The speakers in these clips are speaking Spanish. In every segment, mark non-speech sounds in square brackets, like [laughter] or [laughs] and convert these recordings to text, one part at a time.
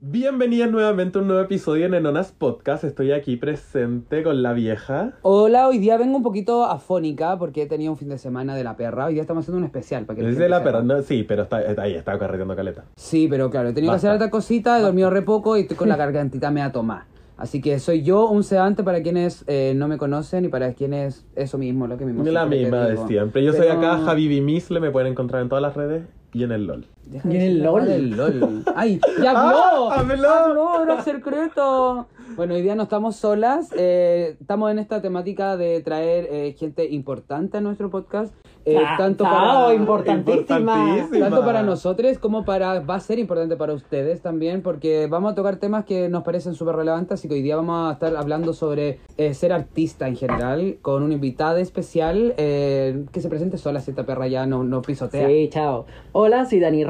Bienvenidas nuevamente a un nuevo episodio en Enonas Podcast. Estoy aquí presente con la vieja. Hola, hoy día vengo un poquito afónica porque he tenido un fin de semana de la perra. Hoy día estamos haciendo un especial para que la Es de la perra, no, sí, pero está, está ahí, está carreteando caleta. Sí, pero claro, he tenido Basta. que hacer otra cosita, he dormido re poco y estoy con la [laughs] gargantita media tomada. Así que soy yo un sedante para quienes eh, no me conocen y para quienes eso mismo, lo que mismo. la siempre te misma de digo. siempre. Yo soy Pero- acá Javi Bimisle, me pueden encontrar en todas las redes y en el LOL. Deja Y en el LOL. del LOL. ¡Ay! ¡Ya habló! [laughs] ¡Ah, habló! ¡Habló! ¡Era secreto! Bueno, hoy día no estamos solas. eh, estamos en esta temática de traer eh, gente importante a nuestro podcast. eh, Ah, tanto para importantísima. Importantísima. tanto para nosotros como para va a ser importante para ustedes también porque vamos a tocar temas que nos parecen súper relevantes así que hoy día vamos a estar hablando sobre eh, ser artista en general con una invitada especial eh, que se presente sola si esta perra ya no, no pisotea Sí, chao. Hola, soy Dani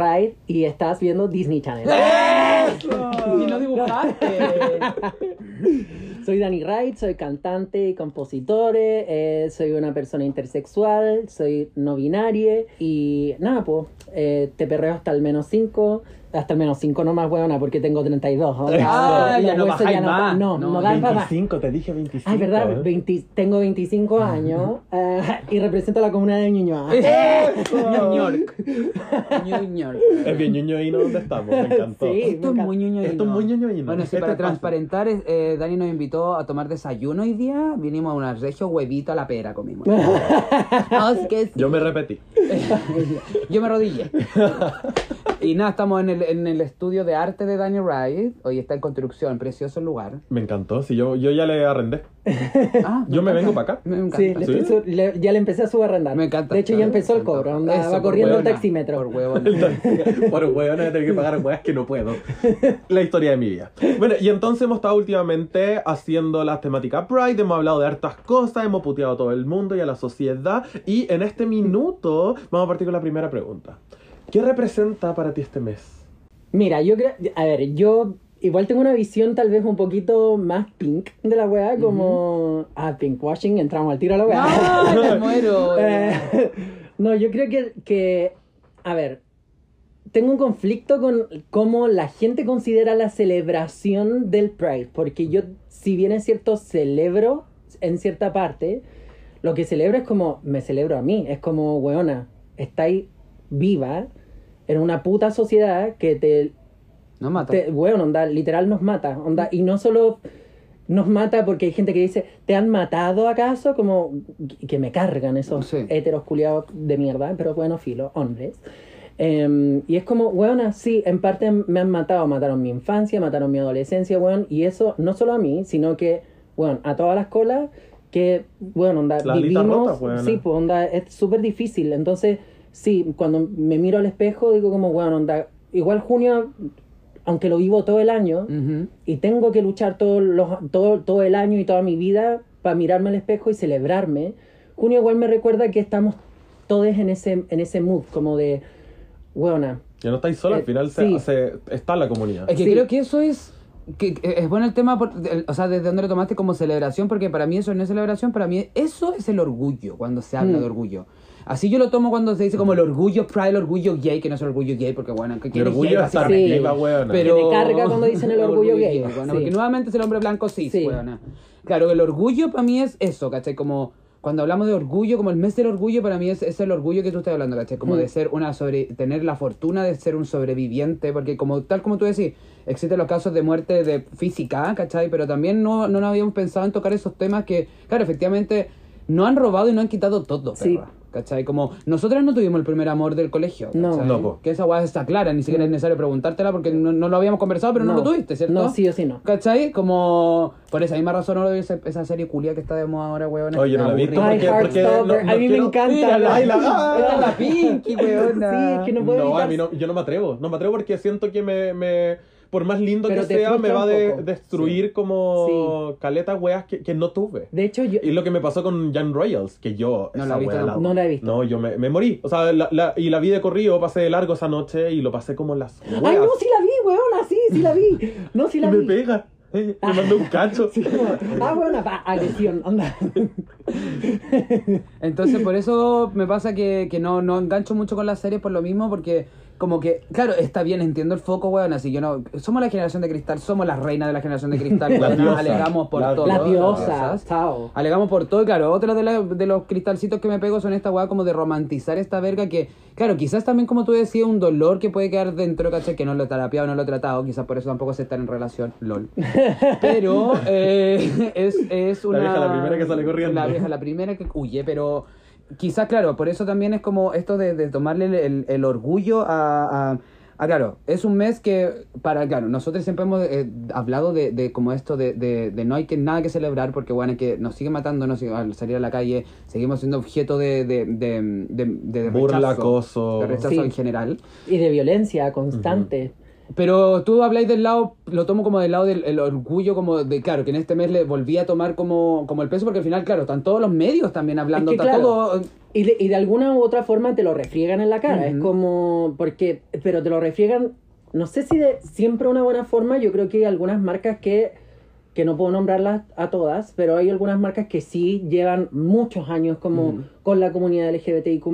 Y estás viendo Disney Channel. y no dibujaste. [laughs] Soy Dani Wright, soy cantante y compositor, eh, soy una persona intersexual, soy no binaria y nada, pues eh, te perreo hasta el menos 5, hasta el menos 5 [laughs] no más huevona porque tengo 32. o sea, Ah, ya no bajáis más. No, No, no, dan para más. 25, te dije 25. Ay, verdad, ¿eh? 20 tengo 25 años eh, y represento a la comuna de Ñuñoa. [laughs] New York New York Es bien donde estamos, me encantó. Sí. esto es muy ñoño Esto es muy ñoñoíno. Bueno, sí, Este para transparentar, eh, Dani nos invitó a tomar desayuno hoy día. Vinimos a una regio huevito a la pera, comimos. [laughs] No, es que sí. Yo me repetí. Yo me arrodillé. Y nada, estamos en el, en el estudio de arte de Dani Wright. Hoy está en construcción, precioso lugar. Me encantó, sí, yo, yo ya le arrendé. Ah, Yo me encanta. vengo para acá. Me encanta. Sí, le ¿Sí? empezó- le- ya le empecé a subarrendar. Me encanta. De hecho, ya empezó el cobro. onda, Eso, va por corriendo el huevona. taxímetro. Por huevona. Por hueón voy a tener que pagar weas que no puedo. La historia de mi vida. Bueno, y entonces hemos estado últimamente haciendo las temáticas Pride, hemos hablado de hartas cosas, hemos puteado a todo el mundo y a la sociedad. Y en este minuto vamos a partir con la primera pregunta. ¿Qué representa para ti este mes? Mira, yo creo. A ver, yo igual tengo una visión tal vez un poquito más pink de la weá, como. Ah, pinkwashing, entramos al tiro a la weá. ¡No! [laughs] ¡Me muero! Eh, [laughs] no, yo creo que, que, a ver, tengo un conflicto con cómo la gente considera la celebración del Pride, porque yo, si bien es cierto, celebro en cierta parte, lo que celebro es como, me celebro a mí, es como, weona, estáis viva en una puta sociedad que te No mata. te- weón, onda, literal nos mata. Onda, y no solo nos mata porque hay gente que dice, ¿te han matado acaso? Como que me cargan esos Sí. heteros culiados de mierda, pero bueno, filo, hombres. Em, y es como, weón, sí, en parte me han matado, mataron mi infancia, mataron mi adolescencia, weón, y eso no solo a mí, sino que, weón, a todas las colas que, bueno, onda, La vivimos, rota, sí, pues onda, es súper difícil, entonces, sí, cuando me miro al espejo digo como, onda, igual junio, aunque lo vivo todo el año, y tengo que luchar todo, los, todo, todo el año y toda mi vida para mirarme al espejo y celebrarme. Junio igual me recuerda que estamos todos en ese, en ese mood, como de, weona, Ya no estáis sola, al Eh, final se, sí. se- está la comunidad. Es que Sí. creo que eso es. Que, que es bueno el tema, por- el- o sea, desde donde lo tomaste como celebración, porque para mí eso no es celebración, para mí eso es el orgullo, cuando se habla Mm. de orgullo. Así yo lo tomo cuando se dice como el orgullo pride, el orgullo gay, que no es el orgullo gay, porque bueno, que El es orgullo básicamente. Sí. Pero... Que te carga cuando dicen el [laughs] orgullo gay. bueno, Sí. Porque nuevamente es el hombre blanco cis, Sí. weona. Claro, el orgullo para mí es eso, ¿cachai? Como cuando hablamos de orgullo, como el mes del orgullo, para mí es, es el orgullo que tú estás hablando, ¿cachai? Como Mm. de ser una sobre... tener la fortuna de ser un sobreviviente, porque como tal como tú decís, existen los casos de muerte de física, ¿cachai? Pero también no, no nos habíamos pensado en tocar esos temas que, claro, efectivamente, no han robado y no han quitado todo, Sí. ¿Cachai? Como nosotras no tuvimos el primer amor del colegio. No. ¿cachai? No, po. Que esa weá está clara, ni siquiera es necesario preguntártela porque no, no lo habíamos conversado, pero no, lo tuviste, ¿cierto? No, sí o sí no. ¿Cachai? Como por esa misma razón no lo vi esa, esa serie culia que está de moda ahora, weón. Oye, no la he visto Ay, porque, porque no- a mí me encanta. Ay, la- [laughs] Esta es la Pinky, weona. [laughs] Sí, es que no puedo No, a mí no, yo no me atrevo. No me atrevo porque siento que me, me- por más lindo Pero que sea, me va a de- destruir como caletas weas que, que no tuve. De hecho, yo... Y lo que me pasó con Jan Royals, que yo No esa la he visto tampoco. No la he visto. No, yo me, me morí. O sea, la, la- y la vi de corrido, pasé de largo esa noche y lo pasé como las weas. Ay, no, sí la vi, weona, sí, sí la vi. No, sí y la me vi. pega. Eh, Me mandó un cacho. [laughs] Sí, ah, weona, pa, agresión, onda. Entonces por eso me pasa que, que no, no engancho mucho con las series por lo mismo, porque como que, claro, está bien, entiendo el foco, weón, así yo no, somos la generación de cristal, somos las reinas de la generación de cristal, [laughs] La weón, alegamos por la- todo. Las diosas, chao. Alegamos por todo, y claro, otro de, la- de los cristalcitos que me pego son esta weá como de romantizar esta verga que, claro, quizás también como tú decías, un dolor que puede quedar dentro, ¿cachai? Que no lo he terapiado, no lo he tratado, quizás por eso tampoco se están en relación, lol. [laughs] Pero eh, [laughs] es, es La una... vieja, la primera que sale corriendo. La vieja, la primera que huye, pero quizás, claro, por eso también es como esto de, de tomarle el, el- el orgullo a, a- a, claro, es un mes que, para, claro, nosotros siempre hemos eh, hablado de, de como esto de, de, de no hay que nada que celebrar porque, bueno, que nos sigue matando nos sigue- al salir a la calle, seguimos siendo objeto de, de, de, de, de Burla, rechazo, acoso. de rechazo Sí. en general. Y de violencia constante. Pero tú habláis del lado, lo tomo como del lado del el orgullo, como de, claro, que en este mes le volví a tomar como, como el peso, porque al final, claro, están todos los medios también hablando, Es que, está claro, todo... Y de, y de alguna u otra forma te lo refriegan en la cara. Es como. Porque. Pero te lo refriegan. No sé si de siempre una buena forma. Yo creo que hay algunas marcas que. Que no puedo nombrarlas a todas. Pero hay algunas marcas que sí llevan muchos años como con la comunidad LGBTIQ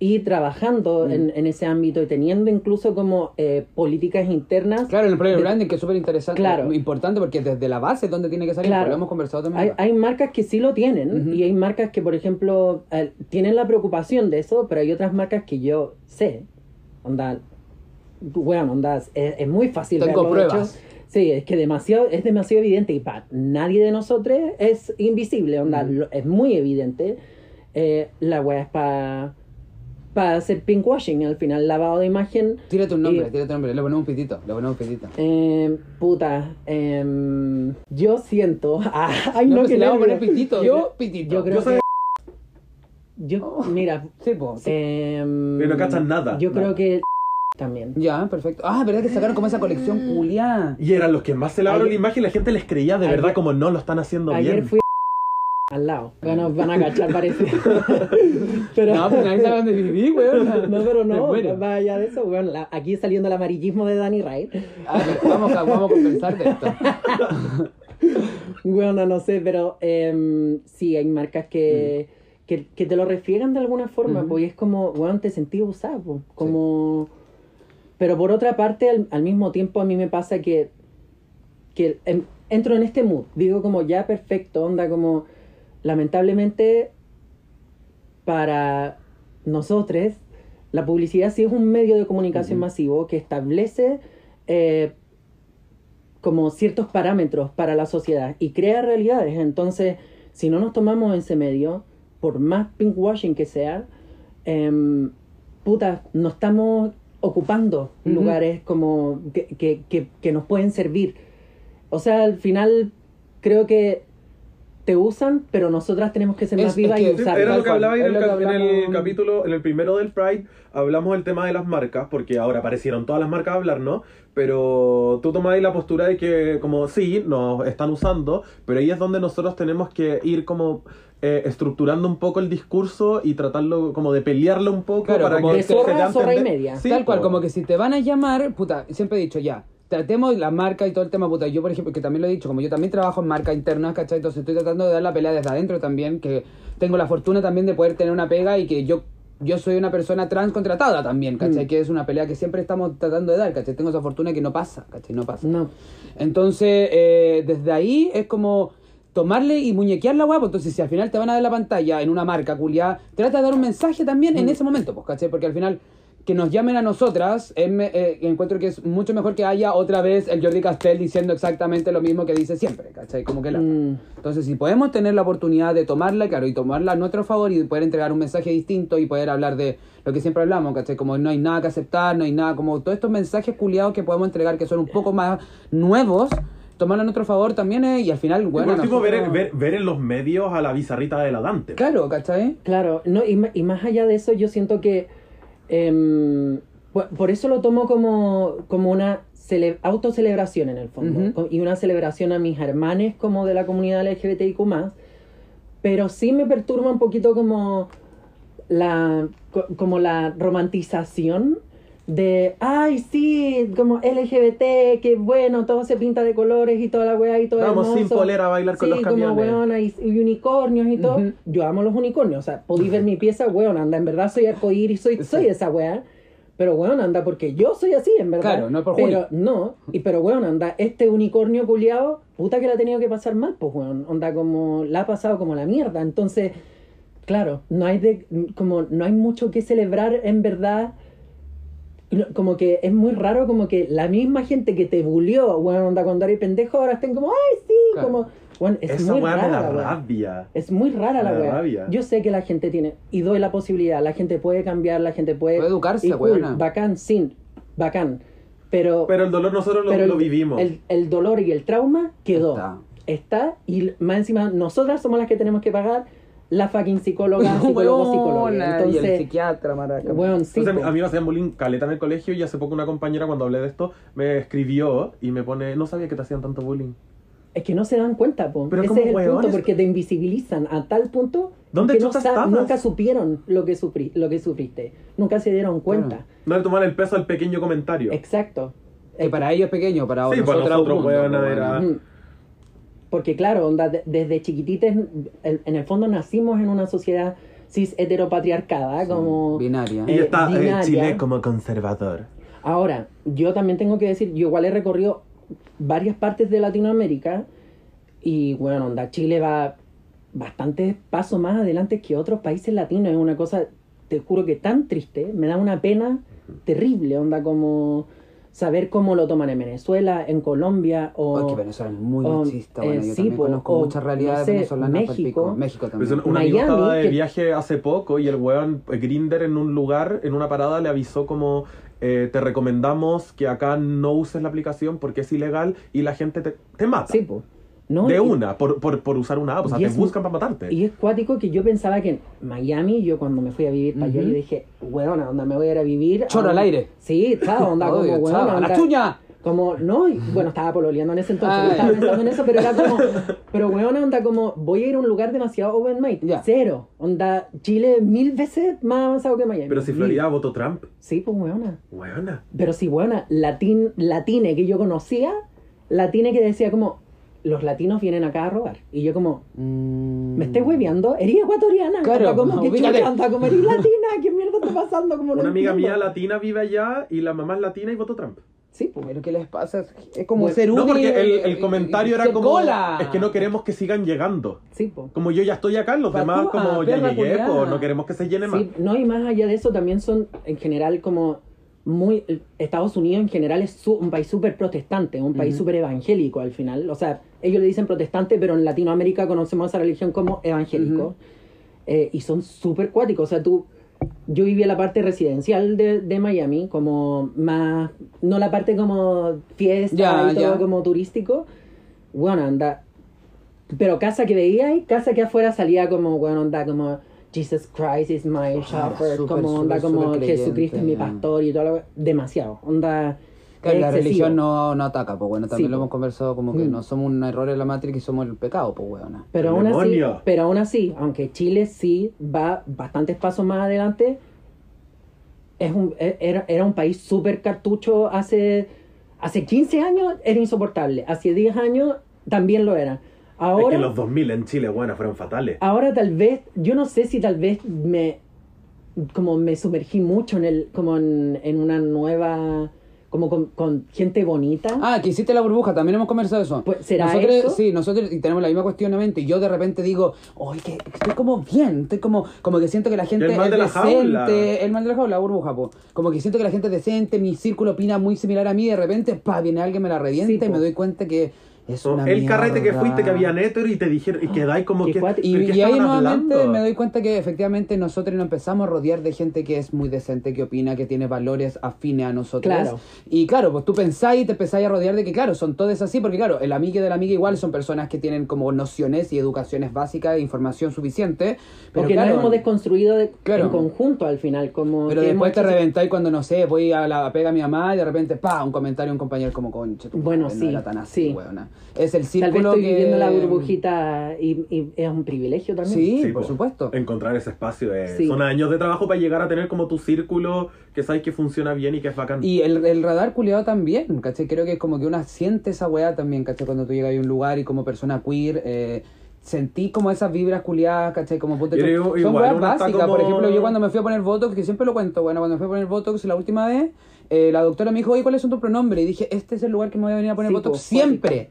y trabajando en, en ese ámbito y teniendo incluso como eh, políticas internas. Claro, el employer de- branding, que es súper interesante, Claro. importante, porque desde la base es donde tiene que salir, Claro. pues lo hemos conversado también. Hay, hay marcas que sí lo tienen Ujú. y hay marcas que, por ejemplo, eh, tienen la preocupación de eso, pero hay otras marcas que yo sé, onda, bueno, onda, es, es muy fácil Tengo pruebas. hecho. Sí, es que demasiado, es demasiado evidente y para nadie de nosotros es invisible, onda, lo- es muy evidente. Eh, la wea es para para hacer pinkwashing, al final lavado de imagen. Tírate un nombre, y- tírate un nombre, le ponemos un pitito, le ponemos un pitito. Eh, puta, em, yo siento. [laughs] ah, ay, No, no, pues que le vamos a poner pitito, yo pitito. Yo creo Yo soy- que. Yo, mira, Sí, po, sí. em, Pero no cachan nada, Yo creo que [laughs] también. Ya, perfecto. Ah, verdad que sacaron como esa colección culiá. Y eran los que más se lavaron Ayer- la imagen y la gente les creía de Ayer- verdad como no lo están haciendo Ayer bien. fui al lado. Bueno, van a cachar, parece. [laughs] pero, No, pues nadie sabe dónde viví, weón. [laughs] no, pero no, más allá de eso, bueno, la- aquí saliendo el amarillismo de Danny Wright. Ah, vamos, a, vamos a conversar de esto. [laughs] Bueno, no sé, pero em, sí, hay marcas que, que, que te lo refriegan de alguna forma, Ujú. pues y es como, bueno, te sentí usado, pues, como... Pero por otra parte, al, al mismo tiempo a mí me pasa que, que em- entro en este mood, digo como ya perfecto, onda como, lamentablemente, para nosotros, la publicidad sí es un medio de comunicación masivo que establece eh, como ciertos parámetros para la sociedad y crea realidades. Entonces, si no nos tomamos ese medio, por más pinkwashing que sea, em, puta, no estamos ocupando lugares como que, que, que, que nos pueden servir. O sea, al final creo que te usan, pero nosotras tenemos que ser Es- más vivas es y que- usar. Era Tal lo que cual, hablaba en es el, lo que cap- en el hablamos- capítulo, en el primero del Pride, hablamos del tema de las marcas, porque ahora aparecieron todas las marcas a hablar, ¿no? Pero tú tomabas la postura de que, como, sí, nos están usando, pero ahí es donde nosotros tenemos que ir como eh, estructurando un poco el discurso y tratarlo como de pelearlo un poco Claro, para como que de se zorra a zorra y media. Sí, Tal cual, como que si te van a llamar, puta, siempre he dicho ya. Tratemos la marca y todo el tema, puta. Yo, por ejemplo, que también lo he dicho, como yo también trabajo en marca interna, ¿cachai? Entonces estoy tratando de dar la pelea desde adentro también, que tengo la fortuna también de poder tener una pega y que yo yo soy una persona trans contratada también, ¿cachai? Mm. Que es una pelea que siempre estamos tratando de dar, ¿cachai? Tengo esa fortuna que no pasa, ¿cachai? No pasa. No. Entonces, eh, desde ahí es como tomarle y muñequear la guapa. Entonces, si al final te van a dar la pantalla en una marca culiada, trata de dar un mensaje también en ese momento, pues, ¿cachai? Porque al final, que nos llamen a nosotras, es me- eh, encuentro que es mucho mejor que haya otra vez el Jordi Castell diciendo exactamente lo mismo que dice siempre, ¿cachai? Como que la... Mm. Entonces, si podemos tener la oportunidad de tomarla, claro, y tomarla a nuestro favor y poder entregar un mensaje distinto y poder hablar de lo que siempre hablamos, ¿cachai? Como no hay nada que aceptar, no hay nada, como todos estos mensajes culiados que podemos entregar que son un poco más nuevos, tomarlo a nuestro favor también eh, y al final, bueno, por último, ver, nosotros- ver, ver en los medios a la bizarrita de la Dante. Claro, ¿cachai? Claro, no, y, y más allá de eso, yo siento que em, por, por eso lo tomo como, como una cele- autocelebración en el fondo, Ujú. co- y una celebración a mis hermanes como de la comunidad LGBTIQ+, pero sí me perturba un poquito como la, co- como la romantización de, ay, sí, como LGBT, que bueno, todo se pinta de colores y toda la weá y todo Vamos sin hermoso. polera a bailar con Sí, los camiones. como weona y, y unicornios y todo. Yo amo los unicornios. O sea, podéis ver mi pieza, weona, anda, en verdad soy arcoíris, soy, soy esa weá. pero weón, anda, porque yo soy así, en verdad. Claro, no por Pero no, y pero weón, anda, este unicornio culiado, puta que la ha tenido que pasar mal, pues weón, onda como, la ha pasado como la mierda, entonces, claro, no hay de, como, no hay mucho que celebrar en verdad, como que es muy raro como que la misma gente que te bulió, weón, onda cuando eres pendejo, ahora estén como, ay, sí, Claro. como, weón, es Esa muy weá me rara da la weá. rabia. Es muy rara la Me weá. rabia. Yo sé que la gente tiene, y doy la posibilidad, la gente puede cambiar, la gente puede... Puede educarse, cool. Bacán, sí, bacán. Pero, Pero el dolor nosotros lo, pero lo el- vivimos. El, el dolor y el trauma quedó. Está. Está, y más encima nosotras somos las que tenemos que pagar la fucking psicóloga, [laughs] psicólogo, psicóloga. Weona, y el Entonces, psiquiatra, maraca. weón, sí, O sea, po. a mí me hacían bullying caleta en el colegio y hace poco una compañera cuando hablé de esto me escribió y me pone, no sabía que te hacían tanto bullying. Es que no se dan cuenta, po. Pero Ese es el punto, porque te invisibilizan a tal punto ¿Dónde que no sa- nunca supieron lo que, sufrí, lo que sufriste. Nunca se dieron cuenta. No le toman el peso al pequeño comentario. Exacto. Que para ellos es pequeño, para Sí, para nosotros, nosotros, mundo, pues, era- weona. Porque claro, onda, de- desde chiquitites, en, el fondo nacimos en una sociedad cis heteropatriarcada, como... Binaria. Y Eh, está eh, binaria. Chile como conservador. Ahora, yo también tengo que decir, yo igual he recorrido varias partes de Latinoamérica y bueno, onda, Chile va bastantes pasos más adelante que otros países latinos. Es una cosa, te juro que tan triste, me da una pena terrible, onda como saber cómo lo toman en Venezuela, en Colombia o... Oh, que Venezuela es muy o, machista, eh, bueno, yo sí, también po, conozco o, muchas realidades no sé, venezolanas. México. México Pues también. un, un amigo Miami, estaba de que- viaje hace poco y el weón eh, Grinder en un lugar, en una parada, le avisó como eh, te recomendamos que acá no uses la aplicación porque es ilegal y la gente te, te mata. Sí, po. No, de y- una, por, por, por usar una app. O sea, te es- buscan para matarte. Y es cuático que yo pensaba que en Miami, yo cuando me fui a vivir para allá, Ujú. yo dije, weona, onda, me voy a ir a vivir. Chorro a al un- aire. Sí, estaba, onda, como, weona, chao, ¡a la onda, chuña! Como, no, y, bueno, estaba pololeando en ese entonces, Ah. estaba pensando en eso, pero era como, [laughs] pero weona, onda, como, voy a ir a un lugar demasiado open mind. Ya. Cero. Onda, Chile mil veces más avanzado que Miami. Pero si. Florida votó Trump, Sí, pues weona. weona. Pero sí, weona, latín, latine que yo conocía, latine que decía como, los latinos vienen acá a robar. Y yo como, Mm. ¿Me estés hueveando? ¿Eres ecuatoriana? Claro, como que chucha, como eres latina, ¿qué mierda está pasando? Como no Una amiga entiendo. mía latina vive allá y la mamá es latina y votó Trump. Sí, pues. Pero ¿qué les pasa? Es- como Bueno, ser útil. No, porque el, el y- comentario y era como, cola. es que no queremos que sigan llegando. Sí, pues. Como yo ya estoy acá, los demás como ya perra llegué, pues no queremos que se llene más. Sí, no, y más allá de eso también son, en general, como muy... Estados Unidos en general es su- un país súper protestante, un país Ujú. súper evangélico al final. O sea, ellos le dicen protestante, pero en Latinoamérica conocemos esa religión como evangélico. Eh, y son súper cuáticos. O sea, tú... Yo viví en la parte residencial de, de Miami, como más... No la parte como fiesta Ya, y todo como turístico. Bueno, anda... Pero casa que veía y casa que afuera salía como, bueno, onda como Jesus Christ is my shepherd, súper, como onda como. Jesucristo es mi pastor y todo lo demasiado. Onda Claro, la excesivo. religión no, no ataca, pues bueno, también Sí, lo hemos conversado como que Mm. no somos un error en la matriz y somos el pecado, pues weona. Pero aún así, pero aún así, aunque Chile sí va bastantes pasos más adelante, es un, e- era, era un país súper cartucho hace, hace 15 años era insoportable, hace 10 años también lo era. Es Ahora, que los 2000 en Chile, bueno, fueron fatales. ahora tal vez, yo no sé si tal vez me como me sumergí mucho en el, como en, en una nueva, como con, con gente bonita. Ah, que hiciste la burbuja, también hemos conversado eso. Pues, ¿será nosotros, eso? Sí, nosotros y tenemos la misma cuestión en mente. Y yo de repente digo, oye, que que estoy como bien, estoy como, como que siento que la gente El mal es de la decente. jaula. El mal de la jaula, la burbuja, po. Como que siento que la gente es decente, mi círculo opina muy similar a mí, y de repente, pa, viene alguien, me la revienta Sí, y me doy cuenta que es No, una el carrete que fuiste que había hétero y te dijeron y quedáis como que Y, ¿pero qué y ahí nuevamente hablando? me doy cuenta que efectivamente nosotros nos empezamos a rodear de gente que es muy decente, que opina, que tiene valores afines a nosotros. Claro. Y claro, pues tú pensáis y te empezáis a rodear de que, claro, son todos así, porque claro, el amigo de la amiga igual son personas que tienen como nociones y educaciones básicas, e información suficiente. Pero porque claro, nos hemos desconstruido de- Claro. en conjunto al final, como pero que después te hecho- reventáis cuando, no sé, voy a la pega a mi mamá y de repente, pa, un comentario de un compañero como, conche, tu Bueno, sí, no era tan así, sí. weona". Es el Tal vez círculo estoy que... viviendo la burbujita y, y es un privilegio también. Sí, Sí, por po. supuesto. Encontrar ese espacio es- Sí. son años de trabajo para llegar a tener como tu círculo que sabes que funciona bien y que es bacán. Y el, el radar culiado también, ¿cachai? Creo que es como que una siente esa weá también, ¿cachai? Cuando tú llegas a un lugar y como persona queer, eh, sentí como esas vibras culiadas, ¿cachai? Como Yo son- weas básicas. Por como- ejemplo, yo cuando me fui a poner Botox, que siempre lo cuento, bueno, cuando me fui a poner Botox la última vez, eh, la doctora me dijo, oye, ¿cuáles son tus pronombres? Y dije, este es el lugar que me voy a venir a poner Sí, Botox pues, siempre.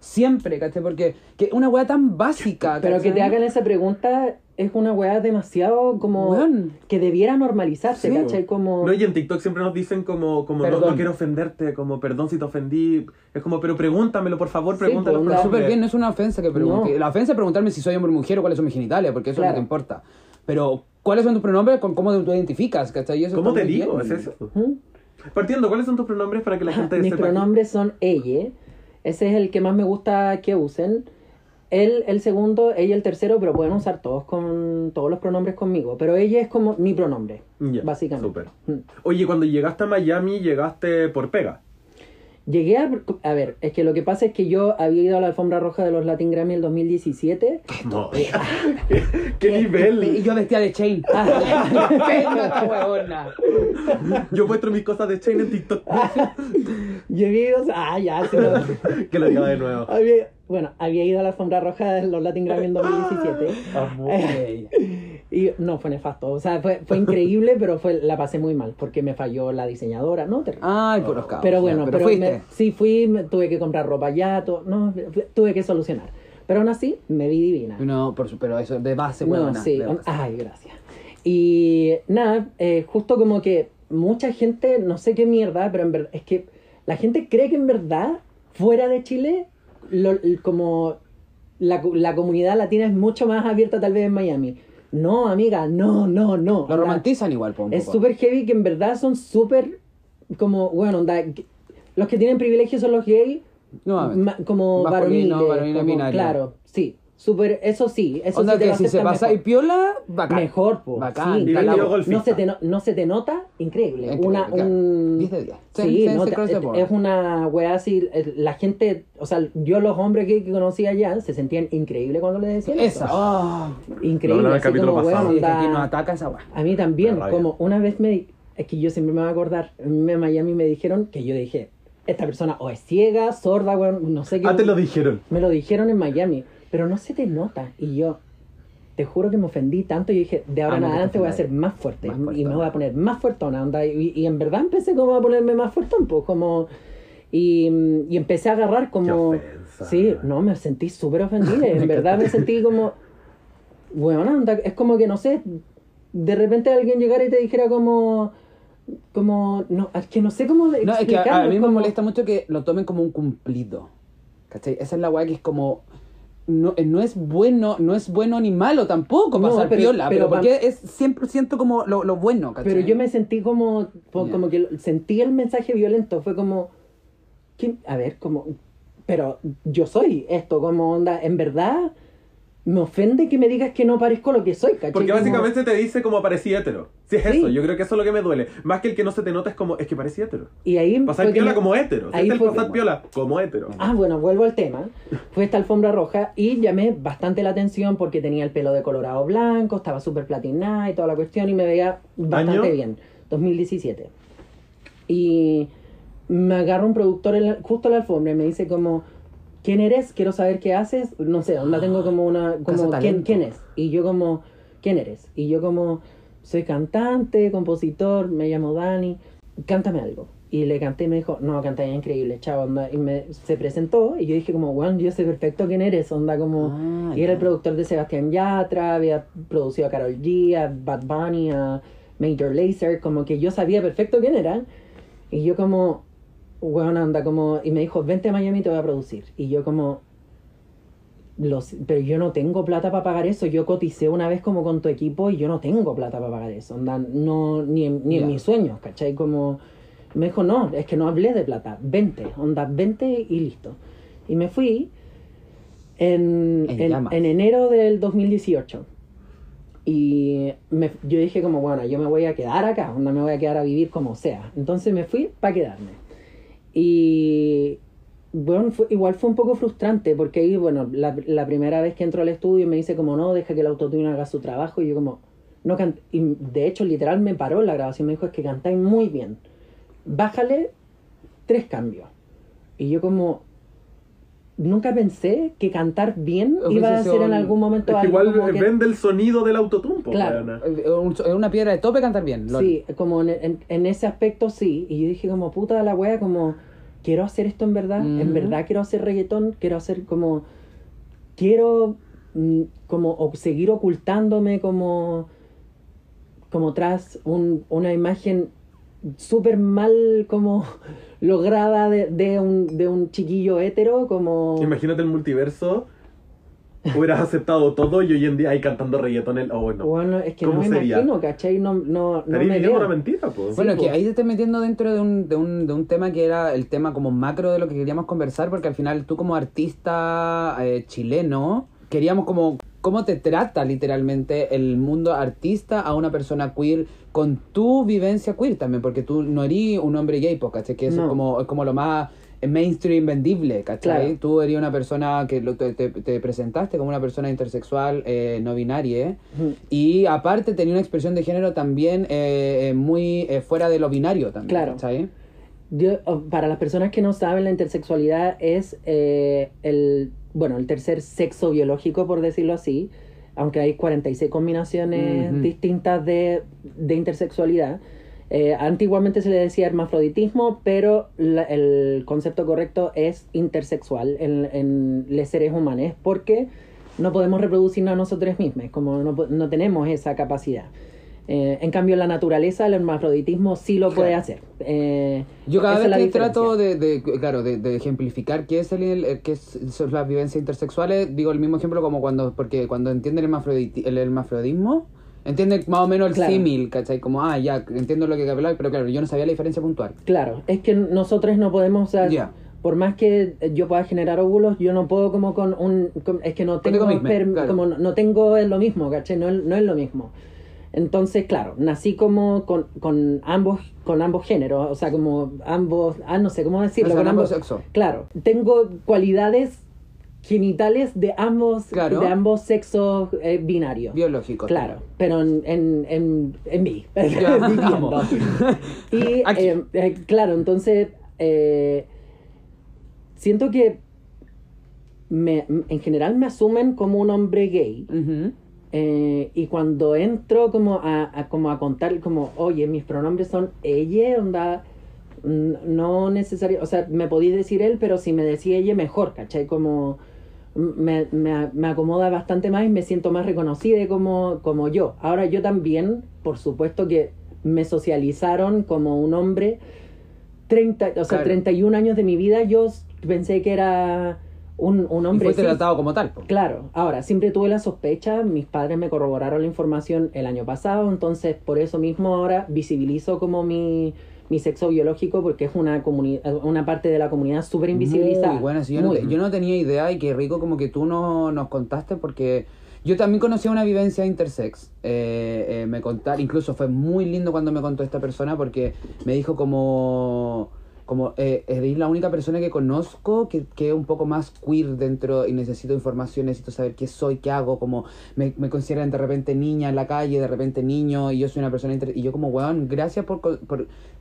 Siempre, ¿cachai? Porque que una wea tan básica, Pero que te hagan esa pregunta es una weá demasiado como Weón. que debiera normalizarse, Sí. ¿cachai? Como No, y en TikTok siempre nos dicen como, como no, quiero ofenderte, como perdón si te ofendí. Es como, pero pregúntamelo, por favor, Sí, pregúntalo. pues, onda, favor. Súper bien, no es una ofensa que pregunte. No. La ofensa es preguntarme si soy hombre o mujer o cuáles son mis genitales, porque eso Claro. no te importa. Pero, ¿cuáles son tus pronombres? Con cómo tú identificas, ¿cachai? Y eso ¿Cómo te digo? bien. ¿Es eso? ¿Mm? Partiendo, ¿cuáles son tus pronombres para que la gente Mis sepa? pronombres son ella. Ese es el que más me gusta que usen. Él, el segundo, ella el tercero, pero pueden usar todos con todos los pronombres conmigo. Pero ella es como mi pronombre, básicamente. súper. Mm. Oye, cuando llegaste a Miami, llegaste por pega. Llegué a... A ver, es que lo que pasa es que yo había ido a la alfombra roja de los Latin Grammy el 2017. No. [laughs] [laughs] ¿Qué Y nivel? yo vestía de chain. Ah. [laughs] Yo muestro mis cosas de chain en TikTok. yo había ido... Ah, ya, sí, no. que lo diga de nuevo. Había- bueno, había ido a la alfombra roja de los Latin Grammy en 2017. Ey. Y no, fue nefasto. O sea, fue, fue increíble, [laughs] pero fue, la pasé muy mal porque me falló la diseñadora. No, terrible. Ay, por los cabos. pero bueno, pero, fuiste. me- sí fui, me- tuve que comprar ropa ya, to- no, tuve que solucionar. Pero aún así, me vi divina. No, por su, pero eso de base, No, huevona, sí. base. Ay, gracias. Y nada, eh, justo como que mucha gente, no sé qué mierda, pero en verdad, es que la gente cree que en verdad, fuera de Chile, lo- como la, la comunidad latina es mucho más abierta tal vez en Miami. No, amiga, no, no, no. Lo romantizan igual, po, un Es poco. súper heavy que en verdad son súper, como, bueno, onda, que- los que tienen privilegios son los gays, Nuevamente. ma- como Masculino, varoniles, varonil como- binario. claro, sí, súper, eso sí, eso Onda sí te que lo si se pasa mejor. y piola, bacán. Mejor, po. Bacán. Sí, no se, te no, no se te nota, increíble. Increíble, una, un... 10 de 10. Sí, no, es, una wea así, la gente, o sea, yo los hombres que, que conocí allá se sentían increíble cuando les decían Esa. eso. Oh. Increíble, el así capítulo como, Sí, es que onda- nos ataca esa weá. A mí también, como una vez me... Es que yo siempre me voy a acordar, a mí en Miami me dijeron que yo dije, esta persona o es ciega, sorda, weón, no sé qué. Ah, te lo dijeron. Me lo dijeron en Miami, pero no se te nota. Y yo, te juro que me ofendí tanto. Y dije, de ahora Ah, en adelante voy a ser más fuerte. Más y me voy a poner más fuertona. Onda, y, y en verdad empecé como a ponerme más fuertón, pues como... Y, y empecé a agarrar como... Qué ofensa. Sí, no, me sentí súper ofendida. En [laughs] verdad me sentí como... Bueno, es como que no sé, de repente alguien llegara y te dijera como... Como... No, es que no sé cómo No, es que a, a mí me molesta mucho que lo tomen como un cumplido. ¿Cachai? Esa es la weá que es como. No, eh, no es bueno, no es bueno ni malo tampoco No, pasar pero- piola, pero, porque es 100% como lo, lo bueno, ¿cachai? Pero yo me sentí como, como que sentí el mensaje violento, fue como, ¿quién? a ver, como, pero yo soy esto, como onda, en verdad me ofende que me digas que no parezco lo que soy, ¿cachai? Porque Como- básicamente te dice como parecía hetero. Si es Sí. eso, yo creo que eso es lo que me duele. Más que el que no se te nota es como, es que parecía hetero. y ahí Pasar piola me- como hetero. Ahí el fue pasar piola como hetero. Ah, bueno, vuelvo al tema. Fue esta alfombra roja y llamé bastante la atención porque tenía el pelo de colorado blanco, estaba súper platinada y toda la cuestión y me veía bastante ¿Año? bien. 2017. Y me agarra un productor en la- justo en la alfombra y me dice como, ¿quién eres? Quiero saber qué haces. No sé, onda tengo como una... Como, ¿quién. ¿Quién es? Y yo como, ¿quién eres? Y yo como, soy cantante, compositor, me llamo Dani, cántame algo. Y le canté y me dijo, no, cantáis increíble, chao, onda. Y me, se presentó y yo dije como, bueno, yo sé perfecto quién eres, onda como... Ah, y era el ya. productor de Sebastián Yatra, había producido a Carol G, a Bad Bunny, a Major Lazer, como que yo sabía perfecto quién era. Y yo como, bueno, anda, como... Y me dijo, vente a Miami te voy a producir. Y yo como... Los, pero yo no tengo plata para pagar eso. Yo coticé una vez como con tu equipo y yo no tengo plata para pagar eso. Onda, no, ni en, ni en Ya. mis sueños, ¿cachai? Como... Me dijo, no, es que no hablé de plata. Vente, onda, vente y listo. Y me fui en, En en, en enero del 2018. Y me- yo dije como, bueno, yo me voy a quedar acá, onda, me voy a quedar a vivir como sea. Entonces me fui para quedarme. Y bueno, igual fue un poco frustrante porque ahí, bueno, la, primera vez que entro al estudio me dice como, no, deja que el autotune haga su trabajo. Y yo como, no can Y de hecho, literal me paró la grabación, me dijo, es que cantáis muy bien. Bájale tres cambios. Y yo como, nunca pensé que cantar bien iba a ser en algún momento Es que algo igual como que- vende el sonido del autotumpo. Claro. Eh, Es una piedra de tope cantar bien. Sí, como en, en- en ese aspecto sí. Y yo dije como puta la wea, como quiero hacer esto en verdad, en verdad quiero hacer reggaetón, quiero hacer como, quiero mm, como o- seguir ocultándome como, como tras un- una imagen súper mal como [laughs] lograda de, de un, de un chiquillo hétero, como... Imagínate el multiverso. Hubieras aceptado todo y hoy en día ahí cantando reggaetón. El... Oh, bueno. Bueno, es que no ¿Cómo me sería? imagino, ¿cachai? No, no, no me una mentira, pues. Bueno, Sí, que po. ahí te estás metiendo dentro de un, de, un, de un tema que era el tema como macro de lo que queríamos conversar, porque al final tú como artista eh, chileno, queríamos como cómo te trata literalmente el mundo artista a una persona queer con tu vivencia queer también, porque tú no eres un hombre gay, ¿cachai? Que eso No. es, como, es como lo más mainstream vendible, ¿cachai? Claro. Tú eres una persona que lo- te, te- te presentaste como una persona intersexual, eh, no binaria, y aparte tenía una expresión de género también eh, eh, muy eh, fuera de lo binario también. Claro. ¿cachai? Yo, oh, para las personas que no saben, la intersexualidad es eh, el, bueno, el tercer sexo biológico, por decirlo así, aunque hay 46 combinaciones Ujú. distintas de, de intersexualidad. Eh, antiguamente se le decía hermafroditismo, pero la- el concepto correcto es intersexual en, en los seres humanos, porque no podemos reproducirnos a nosotros mismos, como no, no tenemos esa capacidad. Eh, en cambio, la naturaleza, el hermafroditismo sí lo puede Claro. hacer. Eh, Yo cada vez que trato de, de- claro, de, de ejemplificar qué es el, qué es, son las vivencias intersexuales, digo el mismo ejemplo como cuando, porque cuando entienden el, hermafroditi- el hermafrodismo, entienden más o menos el Claro. símil, ¿cachai? Como, ah, ya, entiendo lo que hablar, pero claro, yo no sabía la diferencia puntual. Claro, es que nosotros no podemos, o sea, Ya. por más que yo pueda generar óvulos, yo no puedo como con un, con- es que no tengo, claro. como no, no tengo lo mismo, ¿cachai? No, no es lo mismo. Entonces, claro, nací como con, con ambos con ambos géneros, o sea, como ambos, ah, no sé cómo decirlo, O sea, con ambos sexos. Claro, tengo cualidades genitales de ambos Claro. de ambos sexos eh, binarios. Biológico. Claro, pero en, en, en, en mí. [laughs] Y [laughs] eh, eh, claro, entonces eh, siento que me, en general me asumen como un hombre gay. Ujú. Eh, y cuando entro como a, a- como a contar, como, oye, mis pronombres son ella, onda, no necesario, o sea, me podéis decir él, pero si me decía ella, mejor, ¿cachai? Como me, me, me acomoda bastante más y me siento más reconocida como, como yo. Ahora yo también, por supuesto que me socializaron como un hombre, 30, o sea, Claro. 31 años de mi vida yo pensé que era un, un Y hombre fuiste cis. tratado como tal. Claro, ahora, siempre tuve la sospecha, mis padres me corroboraron la información el año pasado, entonces por eso mismo ahora visibilizo como mi, mi sexo biológico porque es una, comuni- una parte de la comunidad súper invisibilizada. Muy buena, sí, yo, no yo no tenía idea y qué rico como que tú no, nos contaste porque yo también conocía una vivencia intersex. Eh, eh, me contar, incluso fue muy lindo cuando me contó esta persona porque me dijo como como eh, eres la única persona que conozco que, que es un poco más queer dentro y necesito información, necesito saber qué soy, qué hago, como me, me consideran de repente niña en la calle, de repente niño y yo soy una persona inter- y yo como weón, gracias por, por,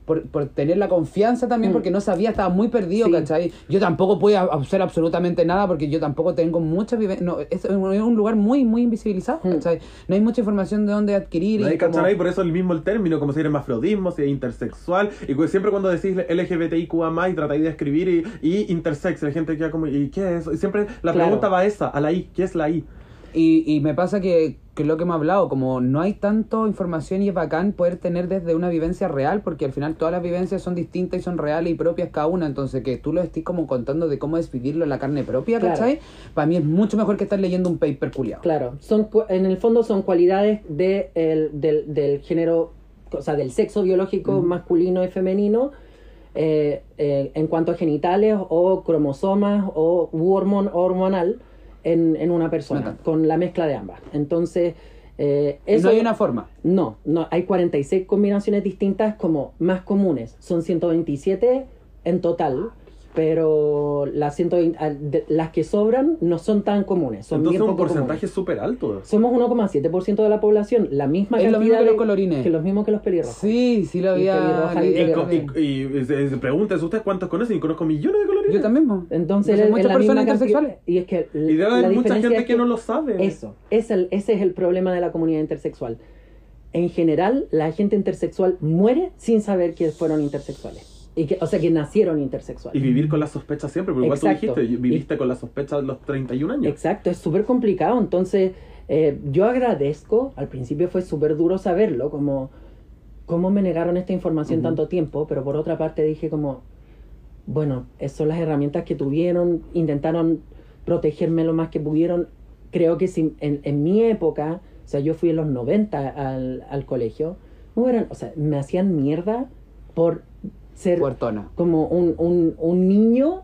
por, por tener la confianza también Mm. porque no sabía, estaba muy perdido, Sí. ¿cachai? Yo tampoco pude ha- hacer absolutamente nada porque yo tampoco tengo mucha vivencia, no, es, es un lugar muy, muy invisibilizado, Mm. ¿cachai? No hay mucha información de dónde adquirir y como- cachan ahí, por eso el mismo el término, como si eres hermafrodismo, si es intersexual, y siempre cuando decís LGBTIQA más y tratáis de escribir y, y intersex, la gente queda como, ¿y qué es? Y siempre la Claro. pregunta va a esa, a la I, ¿qué es la I? Y, y me pasa que, que lo que hemos hablado, como no hay tanto información y es bacán poder tener desde una vivencia real, porque al final todas las vivencias son distintas y son reales y propias cada una, entonces que tú lo estés como contando de cómo es vivirlo en la carne propia, Claro. ¿cachai? Para mí es mucho mejor que estar leyendo un paper culiado. Claro, son, en el fondo son cualidades de el- del, del género, o sea, del sexo biológico masculino y femenino eh, eh, en cuanto a genitales o cromosomas o hormon, hormonal en, en una persona, con la mezcla de ambas. Entonces, eh, Y eso... no hay una forma. No, no, hay 46 combinaciones distintas como más comunes. Son 127 en total. Pero las, ciento, de- las que sobran no son tan comunes. Son Entonces bien un poco porcentaje súper alto. Somos 1,7% de la población, la misma Es lo cantidad mismo que los colorines. que los mismos que los pelirrojos. Sí, sí lo había y- Y, y, y se, pregunta, ¿usted cuántos conocen? Y conozco millones de colorines. Yo también. po. Entonces, Son muchas personas intersexuales. Y es que Y debe la haber mucha gente es que, no lo sabe. Eso, es el- ese es el problema de la comunidad intersexual. En general, la gente intersexual muere sin saber que fueron intersexuales. Y que, o sea, que nacieron intersexuales. Y vivir con la sospecha siempre, porque igual tú dijiste, viviste con la sospecha los 31 años. Exacto, es súper complicado. Entonces, eh, yo agradezco, al principio fue súper duro saberlo, como cómo me negaron esta información tanto tiempo, pero por otra parte dije como, bueno, esas son las herramientas que tuvieron, intentaron protegerme lo más que pudieron. Creo que si en, en mi época, o sea, yo fui en los 90 al, al colegio, me hubieran- o sea, me hacían mierda por ser Puertona. como un, un, un niño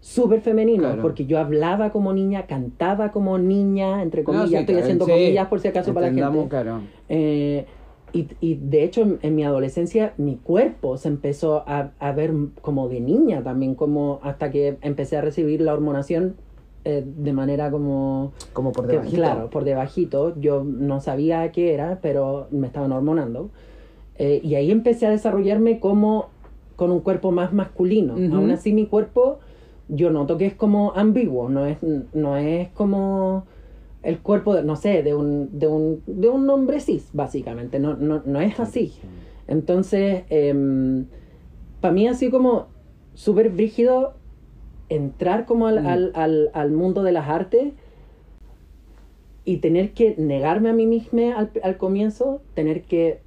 súper femenino, Claro. porque yo hablaba como niña, cantaba como niña, entre No, comillas, sí, estoy claro, haciendo sí. comillas por si acaso para la gente. claro. Eh, y, y de hecho en, en mi adolescencia mi cuerpo se empezó a, a ver como de niña también, como hasta que empecé a recibir la hormonación eh, de manera como... Como por que, debajito. claro, por debajito. Yo no sabía qué era, pero me estaban hormonando. Eh, y ahí empecé a desarrollarme como con un cuerpo más masculino. Aún así mi cuerpo, yo noto que es como ambiguo, no es, no es como el cuerpo, de, no sé, de un, de un, de un hombre cis, básicamente. No, no, no es así. Entonces, para mí así como súper brígido entrar como al, Mm. al, al, al mundo de las artes y tener que negarme a mí misma al, al comienzo, tener que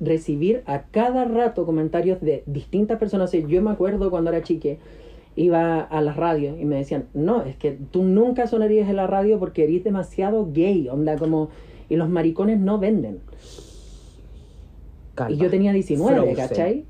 recibir a cada rato comentarios de distintas personas. O sea, yo me acuerdo cuando era chique, iba a las radios y me decían, no, es que tú nunca sonarías en la radio porque eres demasiado gay, onda como, y los maricones no venden. Calma. Y yo tenía 19, Frozen. ¿cachai?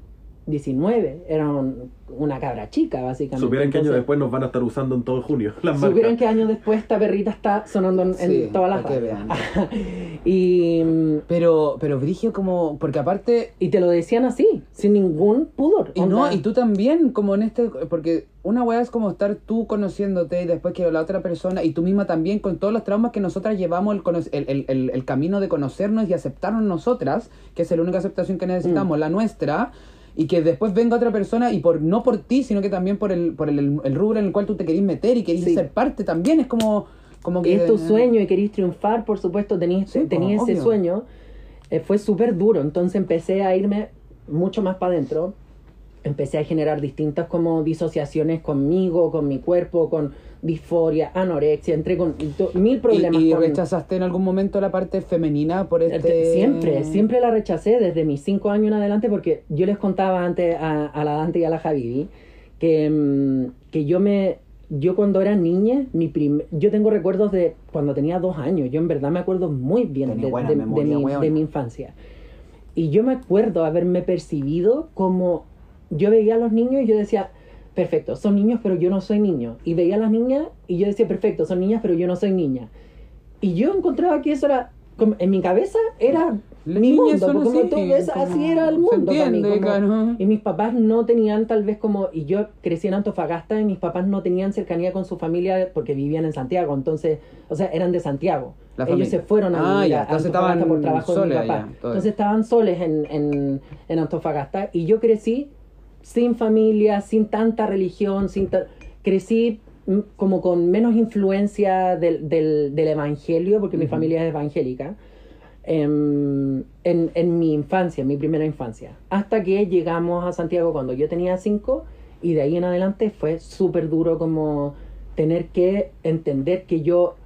19, era un- una cabra chica, básicamente. Supieran que años después nos van a estar usando en todo junio. Las Supieran que años después esta perrita está sonando en, en Sí, todas las que radios. vean. [laughs] y, mm, Pero, pero Brigio como, porque aparte, y te lo decían así, sin ningún pudor. y no, y tú también, como en este, porque una weá es como estar tú conociéndote y después que la otra persona, y tú misma también con todos los traumas que nosotras llevamos, el, cono- el, el, el- el camino de conocernos y aceptarnos nosotras, que es la única aceptación que necesitamos, la nuestra, y que después venga otra persona y por no por ti, sino que también por el, por el, el rubro en el cual tú te querís meter y querís Sí. ser parte también, es como, como que es tu sueño y querís triunfar, por supuesto, tenías, Sí, tenías ese obvio. sueño, eh, fue súper duro. Entonces empecé a irme mucho más para adentro. Empecé a generar distintas como disociaciones conmigo, con mi cuerpo, con disforia, anorexia, entré con mil problemas. ¿Y, rechazaste en algún momento la parte femenina por este...? Siempre, siempre la rechacé desde mis cinco años en adelante porque yo les contaba antes a, a la Dante y a la Javi que, mm, que yo me yo cuando era niña, mi prim- yo tengo recuerdos de cuando tenía dos años, yo en verdad me acuerdo muy bien de, mi, de mi infancia. Y yo me acuerdo haberme percibido como yo veía a los niños y yo decía, perfecto, son niños pero yo no soy niño. Y veía a las niñas y yo decía, perfecto, son niñas pero yo no soy niña. Y yo encontraba que eso era, como, en mi cabeza era Las mi mundo, porque como así, tú ves, como- así era el mundo para mí, entiende, como- claro. Y mis papás no tenían tal vez como, y yo crecí en Antofagasta y mis papás no tenían cercanía con su familia porque vivían en Santiago, entonces, o sea, eran de Santiago. La Ellos familia. se fueron a Ah, vivir ya, a Antofagasta por trabajo de mi papá. todo entonces estaban soles en, en, en Antofagasta y yo crecí sin familia, sin tanta religión, sin ta- crecí mm, como con menos influencia del, del, del evangelio, porque mi familia es evangélica, em, en, en mi infancia, en mi primera infancia. Hasta que llegamos a Santiago cuando yo tenía cinco y de ahí en adelante fue súper duro como tener que entender que yo